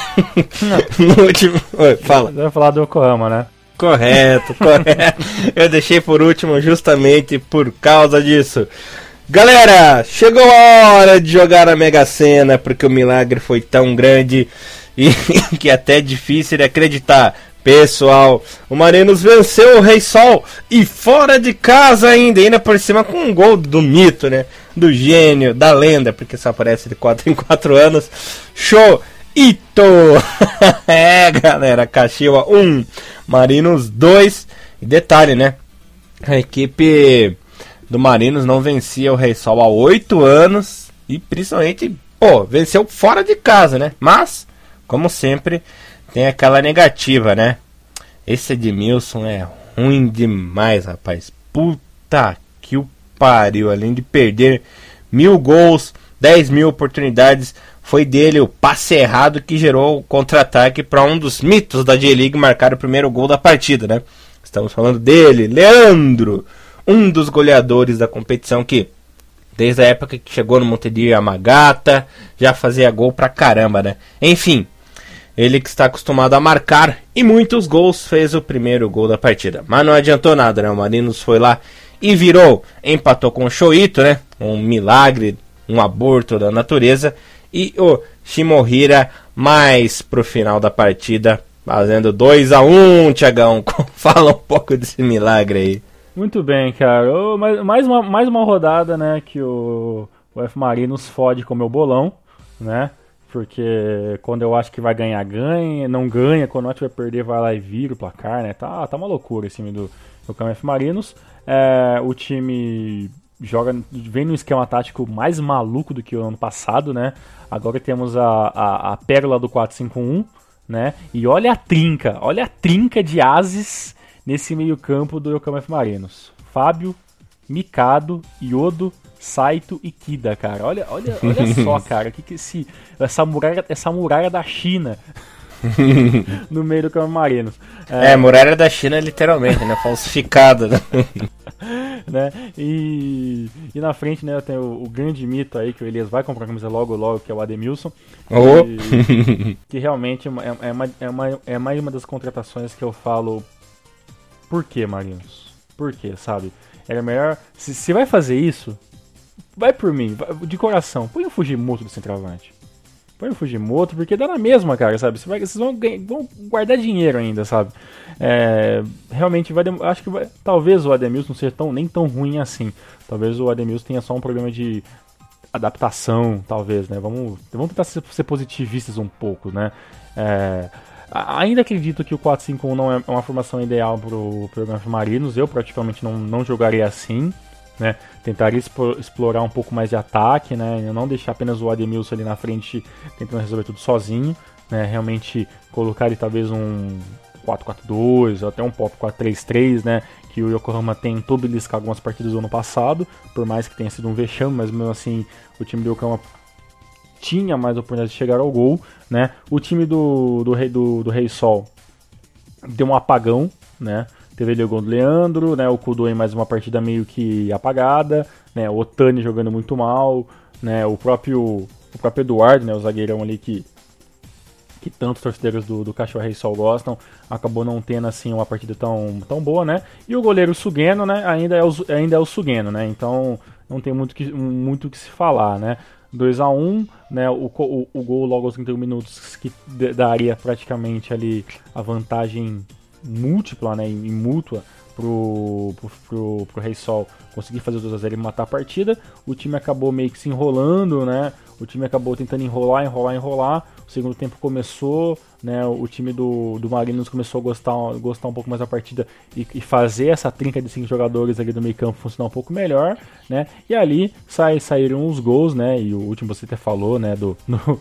no último. Oi, fala. Vai falar do Yokohama, né? Correto, correto. Eu deixei por último justamente por causa disso. Galera, chegou a hora de jogar a Mega Sena, porque o milagre foi tão grande e que até é difícil de acreditar. Pessoal, o Marinos venceu o Rei Sol e fora de casa ainda, ainda por cima com um gol do mito, né? Do gênio, da lenda, porque só aparece de 4 em 4 anos. Show! Ito! é, galera, Caxiwa 1, Marinos 2. E detalhe, né? A equipe do Marinos não vencia o Rei Sol há 8 anos e principalmente, pô, venceu fora de casa, né? Mas, como sempre, tem aquela negativa, né? Esse Edmilson é ruim demais, rapaz. Puta que o pariu. Além de perder mil gols, 10 mil oportunidades, foi dele o passe errado que gerou o contra-ataque para um dos mitos da J-League marcar o primeiro gol da partida, né? Estamos falando dele, Leandro, um dos goleadores da competição que desde a época que chegou no Montevideo Amagata, já fazia gol pra caramba, né? Enfim, ele que está acostumado a marcar e muitos gols fez o primeiro gol da partida. Mas não adiantou nada, né? O Marinos foi lá e virou, empatou com o Shoito, né? Um milagre, um aborto da natureza. E o Shimohira mais pro final da partida, fazendo 2 a 1 um, Tiagão. Fala um pouco desse milagre aí. Muito bem, cara. Oh, mais, uma, mais uma rodada, né? Que o, o F Marinos fode com o meu bolão, né? Porque quando eu acho que vai ganhar, ganha, não ganha, quando eu acho que vai perder, vai lá e vira o placar, né? Tá, tá uma loucura esse time do, do KMF Marinos. É, o time joga, vem no esquema tático mais maluco do que o ano passado, né? Agora temos a, a, a pérola do 4-5-1, né? E olha a trinca, olha a trinca de ases nesse meio campo do Yokohama F Marinos. Fábio, Mikado, Yodo, Saito e Kida, cara. Olha, olha, olha só, cara, que que esse essa muralha, essa muralha da China no meio do campo marino. É, é, muralha da China literalmente, né, falsificada, né? né? E, e na frente, né, tem o, o, grande mito aí que o Elias vai comprar a camisa logo logo, que é o Ademilson. Oh. Que, que realmente é, é, é, uma, é, uma, é mais uma das contratações que eu falo. Por que, Marinos? Por que, sabe? Era melhor. Se, se vai fazer isso, vai por mim, de coração, põe o Fujimoto do centroavante. Põe o Fujimoto, porque dá na mesma, cara, sabe? Você vai, vocês vão, vão guardar dinheiro ainda, sabe? É, realmente vai acho que vai, talvez o Ademilson não seja tão, nem tão ruim assim. Talvez o Ademilson tenha só um problema de adaptação, talvez, né? Vamos, vamos tentar ser, ser positivistas um pouco, né? É, ainda acredito que o 4-5-1 não é uma formação ideal para o programa Marinos. Eu praticamente não, não jogaria assim né? Tentaria explorar um pouco mais de ataque, né? Não deixar apenas o Ademilson ali na frente tentando resolver tudo sozinho, né? Realmente colocar ali talvez um 4-4-2 ou até um pop 4-3-3, né? Que o Yokohama tentou beliscar algumas partidas do ano passado, por mais que tenha sido um vexame, mas mesmo assim o time do Yokohama tinha mais oportunidade de chegar ao gol, né? O time do, do, do, do Rei Sol deu um apagão, né? Teve ali o gol do Leandro, né? O Kudo em mais uma partida meio que apagada, né? O Otani jogando muito mal, né? O próprio, o próprio Eduardo, né? O zagueirão ali que que tantos torcedores do, do Cachorro Rei Sol gostam, acabou não tendo assim uma partida tão, tão boa, né? E o goleiro Sugeno, né? Ainda é o, ainda é o Sugeno, né? Então não tem muito que, muito que se falar, né? 2 a 1 né? O, o, o gol logo aos 31 minutos que daria praticamente ali a vantagem múltipla, né, em mútua pro, pro, pro, pro Rei Sol conseguir fazer o 2x0 e matar a partida. O time acabou meio que se enrolando, né? O time acabou tentando enrolar, enrolar, enrolar. O segundo tempo começou, né? O time do, do Marinos começou a gostar, gostar um pouco mais da partida e, e fazer essa trinca de cinco jogadores ali do meio campo funcionar um pouco melhor, né? E ali sai, saíram os gols, né? E o último você até falou, né? Do, do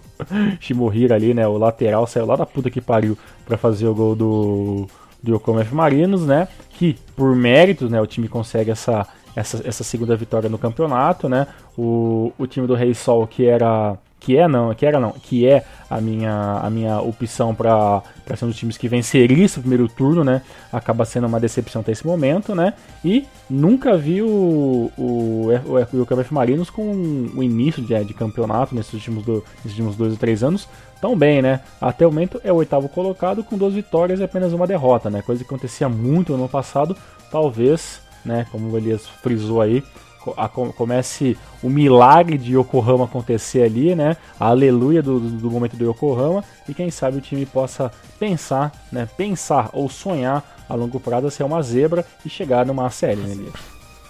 Shimohira ali, né? O lateral saiu lá da puta que pariu para fazer o gol do do Yokohama F Marinos, né? Que por méritos, né, o time consegue essa, essa, essa segunda vitória no campeonato, né? O, o time do Rei Sol que era que é não, que era não, que é a minha, a minha opção para ser um dos times que venceria esse primeiro turno, né? Acaba sendo uma decepção até esse momento, né? E nunca vi o, o, o, Marinos com o início de, de campeonato nesses últimos, do, nesses últimos dois ou três anos tão bem, né? Até o momento é o oitavo colocado com duas vitórias e apenas uma derrota, né? Coisa que acontecia muito no ano passado, talvez, né? Como o Elias frisou aí, comece o milagre de Yokohama acontecer ali, né? A aleluia do, do, momento do Yokohama e quem sabe o time possa pensar, né? Pensar ou sonhar a longo prazo ser uma zebra e chegar numa série, né?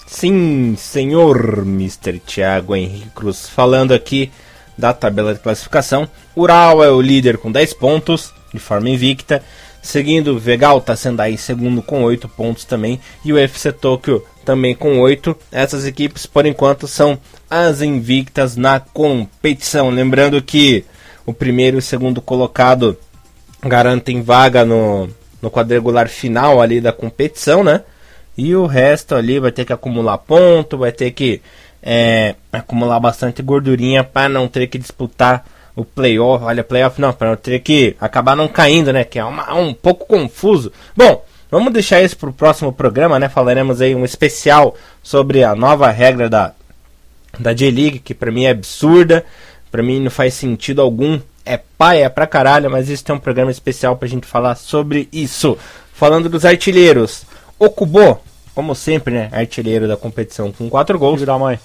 Sim, senhor Mr. Thiago Henrique Cruz, falando aqui da tabela de classificação. Ural é o líder com 10 pontos, de forma invicta. Seguindo, Vegal está sendo aí segundo com 8 pontos também. E o FC Tokyo também com 8. Essas equipes, por enquanto, são as invictas na competição. Lembrando que o primeiro e o segundo colocado garantem vaga no, no quadrangular final ali da competição, né? E o resto ali vai ter que acumular ponto, vai ter que é, acumular bastante gordurinha para não ter que disputar o playoff. Olha, playoff não, para não ter que acabar não caindo, né? Que é uma, um pouco confuso. Bom, vamos deixar isso para o próximo programa, né? Falaremos aí um especial sobre a nova regra da, da J-League, que para mim é absurda, para mim não faz sentido algum. É paia pra caralho, mas isso tem um programa especial pra gente falar sobre isso. Falando dos artilheiros, Okubo, como sempre, né? Artilheiro da competição com 4 gols. da mãe.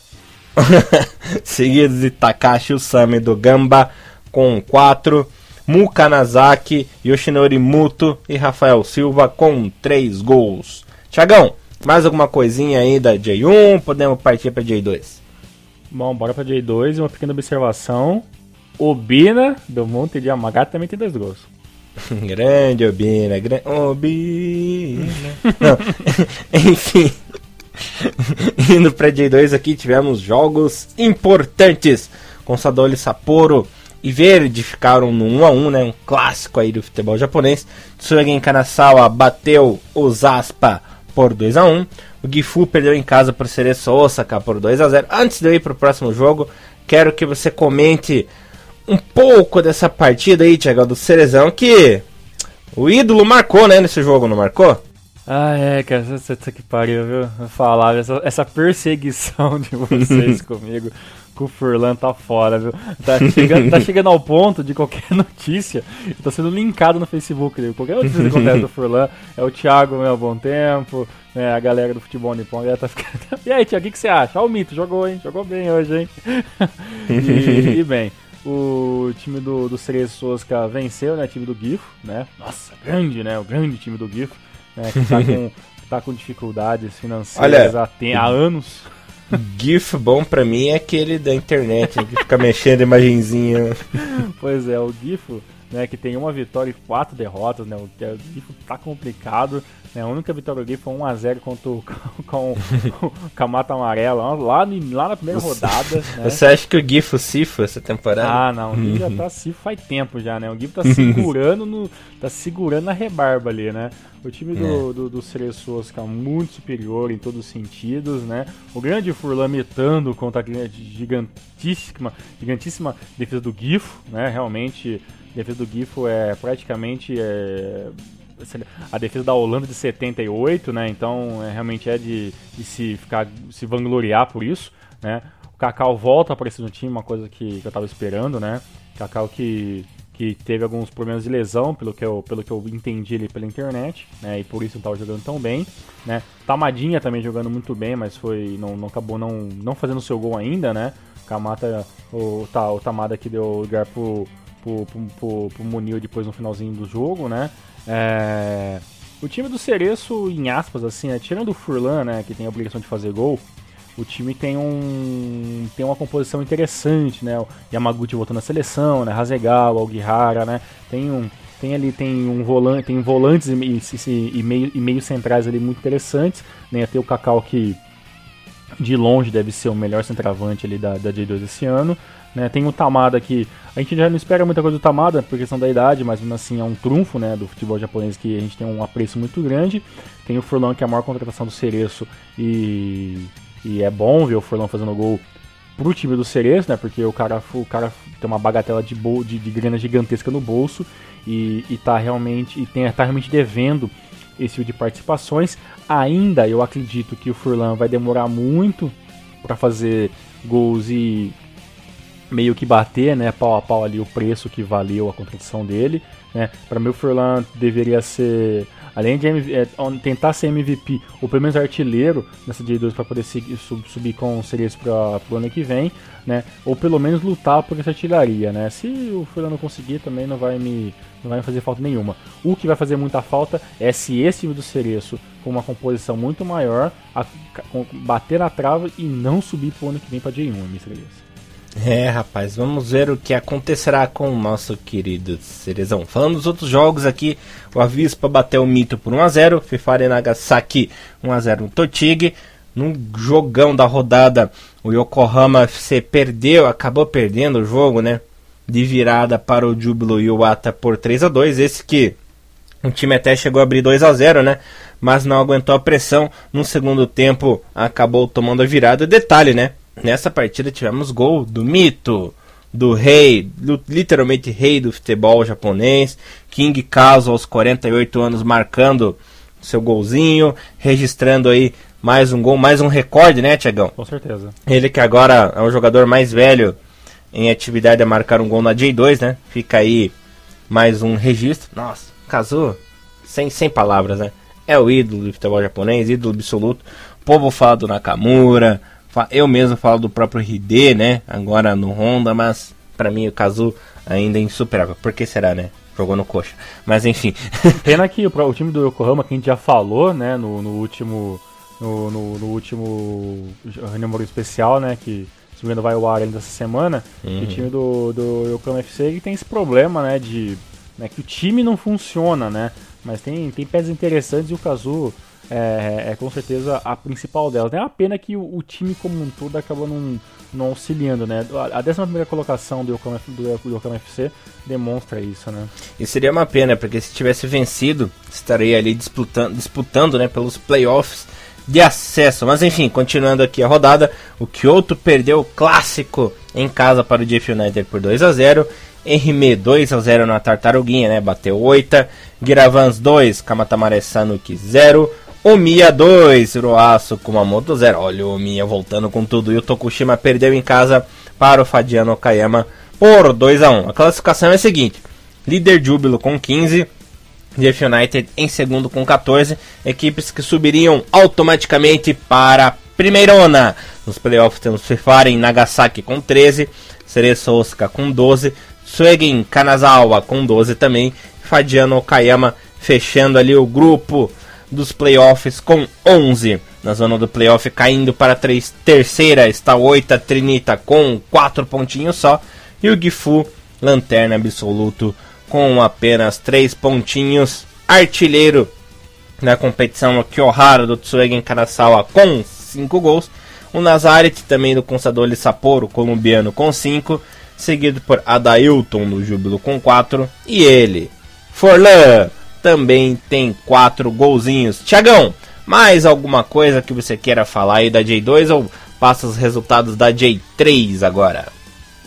Seguidos de Takashi Usami do Gamba com 4. Mukanazaki, Yoshinori Muto e Rafael Silva com 3 gols. Tiagão, mais alguma coisinha aí da J1? Podemos partir para J2? Bom, bora para J2 e uma pequena observação. Obina do Monte de Amagata também tem dois gols. grande Obina, grande Obina. Não, enfim. Indo para J2 aqui tivemos jogos importantes. Consadole Sapporo e Verde ficaram no 1 a 1, né? Um clássico aí do futebol japonês. Tsugen Kanasawa bateu o Zaspa por 2 a 1. O Gifu perdeu em casa por Cereço Osaka por 2 a 0. Antes de eu ir para o próximo jogo, quero que você comente um pouco dessa partida aí, Thiago, do Cerezão, que o ídolo marcou, né, nesse jogo, não marcou? Ah, é, cara, você que pariu, viu? Eu falava, essa, essa perseguição de vocês comigo, com o Furlan tá fora, viu? Tá chegando, tá chegando ao ponto de qualquer notícia, tá sendo linkado no Facebook dele. Qualquer notícia que acontece do Furlan, é o Thiago, meu, bom tempo, né, a galera do futebol nipom, já tá ficando... E aí, Thiago, o que, que você acha? Ó o Mito, jogou, hein? Jogou bem hoje, hein? e, e bem... O time do, do Cerezo Sosca venceu, né? O time do Gifo, né? Nossa, grande, né? O grande time do Gifo né, que tá com, tá com dificuldades financeiras Olha, há, há anos. GIF bom pra mim é aquele da internet, que fica mexendo imagenzinha. Pois é, o GIF, né, que tem uma vitória e quatro derrotas, né, o, o GIF tá complicado, né, a única vitória do GIF foi 1x0 contra o, com, com, a Mata Amarela, lá, lá na primeira rodada. Né. Você acha que o GIF Sifo essa temporada? Ah, não, o GIF já tá Sifo faz tempo já, né, o GIF tá segurando, no, tá segurando na rebarba ali, né. O time do, é. do, do fica muito superior em todos os sentidos, né? O grande Furlan metando contra a gigantíssima, gigantíssima defesa do Gifo, né? Realmente, a defesa do Gifo é praticamente é, a defesa da Holanda de 78, né? Então, é, realmente é de, de, se ficar se vangloriar por isso, né? O Cacau volta a aparecer no time, uma coisa que, que eu estava esperando, né? Cacau que que teve alguns problemas de lesão, pelo que eu, pelo que eu entendi ali pela internet, né? E por isso não estava jogando tão bem, né? Tamadinha também jogando muito bem, mas foi não, não acabou não, não fazendo seu gol ainda, né? Kamata, o, tá, o Tamada que deu lugar pro, pro, pro, pro, pro Munil depois no finalzinho do jogo, né? É, o time do Cereço, em aspas, assim, né? tirando o Furlan, né, que tem a obrigação de fazer gol, o time tem um tem uma composição interessante, né? O Yamaguchi voltando na seleção, né? Hasegawa, Alguihara, né? Tem um tem ali tem um volante, tem volantes e, e, e, meio, e meio centrais ali muito interessantes, né? Tem o Cacau que de longe deve ser o melhor centroavante ali da, da J2 esse ano. Né? Tem o Tamada que a gente já não espera muita coisa do Tamada por questão da idade, mas mesmo assim é um trunfo né, do futebol japonês que a gente tem um apreço muito grande. Tem o Furlan que é a maior contratação do Cereço e e é bom ver o Furlan fazendo gol pro time do Cereço, né? Porque o cara, o cara tem uma bagatela de, de, de grana gigantesca no bolso e, e tá realmente e tem, tá realmente devendo esse tipo de participações. Ainda eu acredito que o Furlan vai demorar muito para fazer gols e meio que bater, né, pau a pau ali o preço que valeu a contratação dele, né? Para mim o Furlan deveria ser além de é, tentar ser MVP, ou pelo menos artilheiro nessa J2 para poder seguir, sub, subir com Cereço para o ano que vem, né? Ou pelo menos lutar por essa artilharia, né? Se o Furlan conseguir, também não vai me não vai me fazer falta nenhuma. O que vai fazer muita falta é se esse time do Cereço, com uma composição muito maior, a, bater na trava e não subir para o ano que vem para J1, Mr. Elias. É, rapaz, vamos ver o que acontecerá com o nosso querido Cerezão. Falando dos outros jogos aqui, o Avispa bateu o Mito por 1x0, Fifari Nagasaki 1x0 no Totig. Num jogão da rodada, o Yokohama FC perdeu, acabou perdendo o jogo, né? De virada para o Júbilo Iwata por 3 a 2 Esse que o time até chegou a abrir 2 a 0 né? Mas não aguentou a pressão. No segundo tempo, acabou tomando a virada. Detalhe, né? Nessa partida tivemos gol do mito, do rei, do, literalmente rei do futebol japonês, King Kazu aos 48 anos marcando seu golzinho, registrando aí mais um gol, mais um recorde, né, Tiagão? Com certeza. Ele que agora é o jogador mais velho em atividade a marcar um gol na J2, né? Fica aí mais um registro. Nossa, Kazu, sem, sem palavras, né? É o ídolo do futebol japonês, ídolo absoluto. O povo fala do Nakamura, eu mesmo falo do próprio RD, né? Agora no Honda, mas para mim o Kazu ainda é insuperável. Por que será, né? Jogou no coxa. Mas enfim. Pena que o, o, time do Yokohama, que a gente já falou, né? No, no último. No, no, no último reunião especial, né? Que não vai ao ar ainda essa semana. Uhum. o time do, do Yokohama FC tem esse problema, né? De. Né, que o time não funciona, né? Mas tem, tem peças interessantes e o Kazu é, é, com certeza a principal dela. É uma pena que o, o, time como um todo acaba não, não auxiliando, né? A 11 colocação do Yokohama, do Yokohama FC demonstra isso, né? E seria uma pena, porque se tivesse vencido, estaria ali disputando, disputando né, pelos playoffs de acesso. Mas enfim, continuando aqui a rodada, o Kyoto perdeu o clássico em casa para o Jeff United por 2 a 0 Henrime 2 a 0 na Tartaruguinha, né? Bateu 8. Giravans 2, Kamatamare Sanuki 0. Omiya 2, Hiroaço Kumamoto 0. Olha o Omiya voltando com tudo. E o Tokushima perdeu em casa para o Fadiano Okayama por 2 a 1 A classificação é a seguinte: líder Júbilo com 15. Jeff United em segundo com 14. Equipes que subiriam automaticamente para a primeirona. Nos playoffs temos Fifaren Nagasaki com 13. Cereço Osaka com 12. Suegen Kanazawa com 12 também. Fadiano Okayama fechando ali o grupo dos playoffs com 11. Na zona do playoff caindo para a terceira está Oita Trinita com 4 pontinhos só. E o Gifu, lanterna absoluto, com apenas 3 pontinhos. Artilheiro na competição o Kyohara do Tsuegen Kanasawa com 5 gols. O Nazaret também do Consadole Sapporo, colombiano, com 5. Seguido por Adailton do Júbilo com 4. E ele, Forlan também tem quatro golzinhos. Tiagão, mais alguma coisa que você queira falar aí da J2 ou passa os resultados da J3 agora?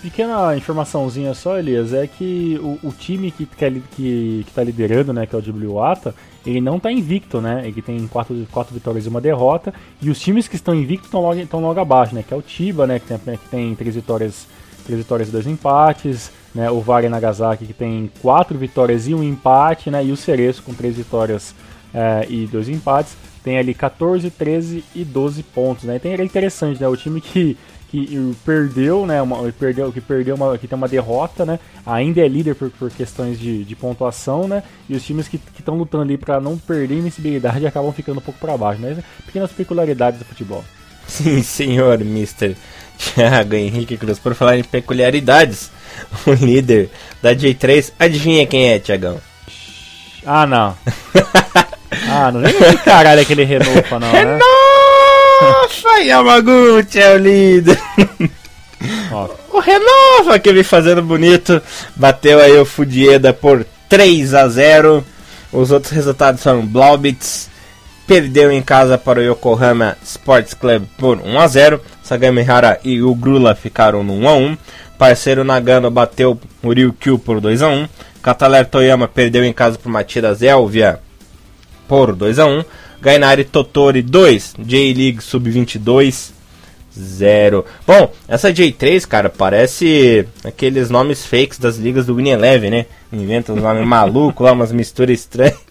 Pequena informaçãozinha só, Elias, é que o, o time que, que, que, que tá liderando, né, que é o WATA, ele não está invicto, né? Ele tem quatro, quatro vitórias e uma derrota. E os times que estão invictos estão logo, logo abaixo, né? Que é o Tiba, né? Que tem, que tem três vitórias, três vitórias e dois empates né, o Vale Nagasaki que tem quatro vitórias e um empate, né, e o Cereço com três vitórias é, e dois empates, tem ali 14, 13 e 12 pontos, né? Então é interessante, né? O time que, que perdeu, né? Uma, perdeu, que perdeu uma, que tem uma derrota, né? Ainda é líder por, por questões de, de pontuação, né? E os times que estão lutando ali para não perder invencibilidade acabam ficando um pouco para baixo, né? Pequenas peculiaridades do futebol. Sim, senhor, Mister Thiago Henrique Cruz. Por falar em peculiaridades, o líder da J3. Adivinha quem é, Tiagão? Ah, não. ah, não lembro que caralho é aquele Renofa, não, né? Renofa! Yamaguchi é o líder. Ó. O Renova que vem fazendo bonito. Bateu aí o Fudieda por 3 a 0 Os outros resultados foram Blaubitz. Perdeu em casa para o Yokohama Sports Club por 1 a 0 Sagamihara e o Grula ficaram no 1x1. Parceiro Nagano bateu o Ryukyu por 2x1. Kataler Toyama perdeu em casa para Matias Elvia por 2x1. Gainari Totori 2, J-League Sub-22 0. Bom, essa J3, cara, parece aqueles nomes fakes das ligas do Win Eleven, né? Inventa uns nomes malucos lá, umas misturas estranhas.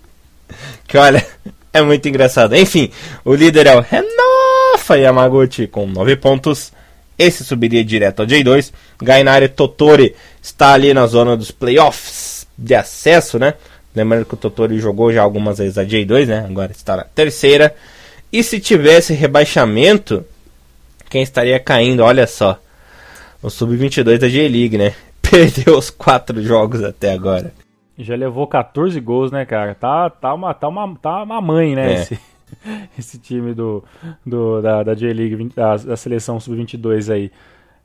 Que olha, é muito engraçado. Enfim, o líder é o Renofa Yamaguchi com 9 pontos. Esse subiria direto ao J2. Gainari Totori está ali na zona dos playoffs de acesso, né? Lembrando que o Totori jogou já algumas vezes a J2, né? Agora está na terceira. E se tivesse rebaixamento, quem estaria caindo? Olha só. O Sub-22 da J-League, né? Perdeu os quatro jogos até agora. Já levou 14 gols, né, cara? Tá, tá, uma, tá, uma, tá uma mãe, né? É. Esse, esse time do, do, da, da J-League, da, da seleção Sub-22 aí.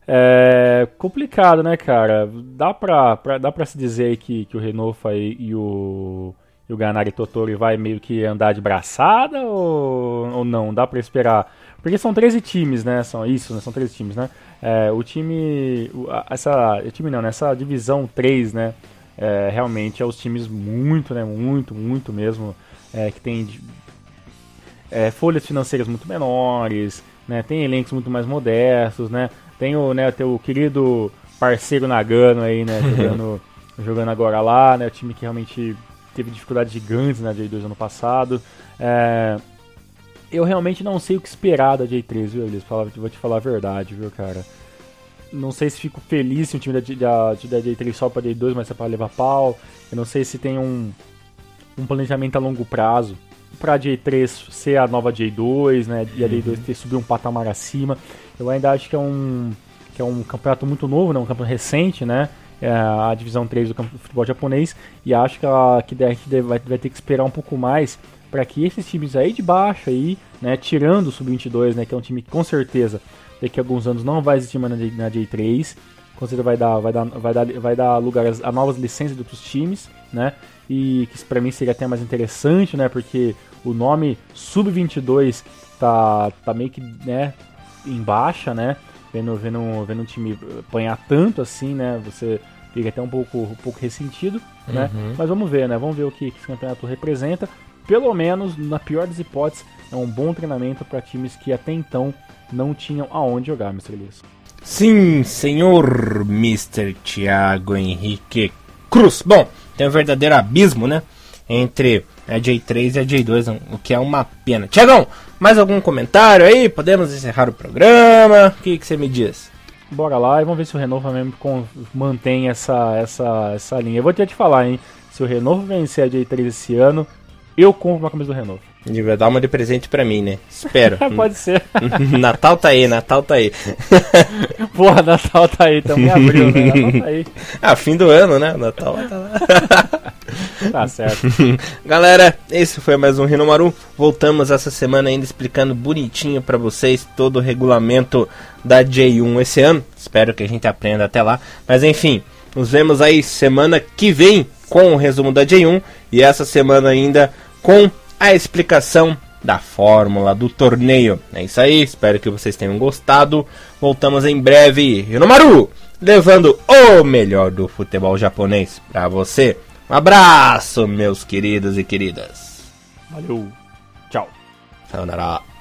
É complicado, né, cara? Dá pra, pra, dá pra se dizer que, que o Renofa e, e o, e o Ganari Totori vai meio que andar de braçada ou, ou não? Dá pra esperar? Porque são 13 times, né? São isso, né? São 13 times, né? É, o time. Essa. Time não, né? divisão 3, né? É, realmente é os times muito, né? Muito, muito mesmo. É, que tem é, folhas financeiras muito menores, né? Tem elencos muito mais modestos, né? Tem o, né, teu querido parceiro Nagano aí, né? Jogando, jogando agora lá, né? O time que realmente teve dificuldades gigantes na J2 ano passado. É, eu realmente não sei o que esperar da J3, viu, Elis? Vou te falar a verdade, viu, cara? Não sei se fico feliz se o time da, da, da J3 só pra J2, mas é pra levar pau. Eu não sei se tem um, um planejamento a longo prazo pra J3 ser a nova J2, né? E a J2 uhum. ter subir um patamar acima. Eu ainda acho que é um, que é um campeonato muito novo, né? Um campeonato recente, né? É a divisão 3 do futebol japonês. E acho que, a, que, vai, vai ter que esperar um pouco mais para que esses times aí de baixo aí, né, tirando o sub-22, né, que é um time que com certeza daqui a alguns anos não vai existir mais na, na J3, com certeza vai dar, vai dar, vai dar, vai dar lugar a novas licenças de outros times, né, e que para mim seria até mais interessante, né, porque o nome sub-22 tá, tá meio que, né, em baixa, né, vendo, vendo, vendo um time apanhar tanto assim, né, você fica até um pouco, um pouco ressentido, né? Uhum. Mas vamos ver, né? Vamos ver o que esse campeonato representa pelo menos, na pior das hipóteses, é um bom treinamento para times que até então não tinham aonde jogar, Mr. Elias. Sim, senhor Mr. Thiago Henrique Cruz. Bom, tem um verdadeiro abismo, né? Entre a J3 e a J2, o que é uma pena. Tiagão, mais algum comentário aí? Podemos encerrar o programa? O que, você me diz? Bora lá e vamos ver se o Renova mesmo mantém essa, essa, essa linha. Eu vou te falar, hein? Se o Renovo vencer a J3 esse ano, eu compro uma camisa do Renault. E vai dar uma de presente pra mim, né? Espero. Pode ser. Natal tá aí, Natal tá aí. Porra, Natal tá aí, tamo em abril, né? Natal tá aí. Ah, fim do ano, né? Natal tá lá. tá certo. Galera, esse foi mais um Rinomaru. Voltamos essa semana ainda explicando bonitinho para vocês todo o regulamento da J1 esse ano. Espero que a gente aprenda até lá. Mas enfim, nos vemos aí semana que vem com o resumo da J1 e essa semana ainda com a explicação da fórmula do torneio. É isso aí, espero que vocês tenham gostado. Voltamos em breve, Rinomaru, levando o melhor do futebol japonês para você. Um abraço, meus queridos e queridas. Valeu. Tchau. Sayonara.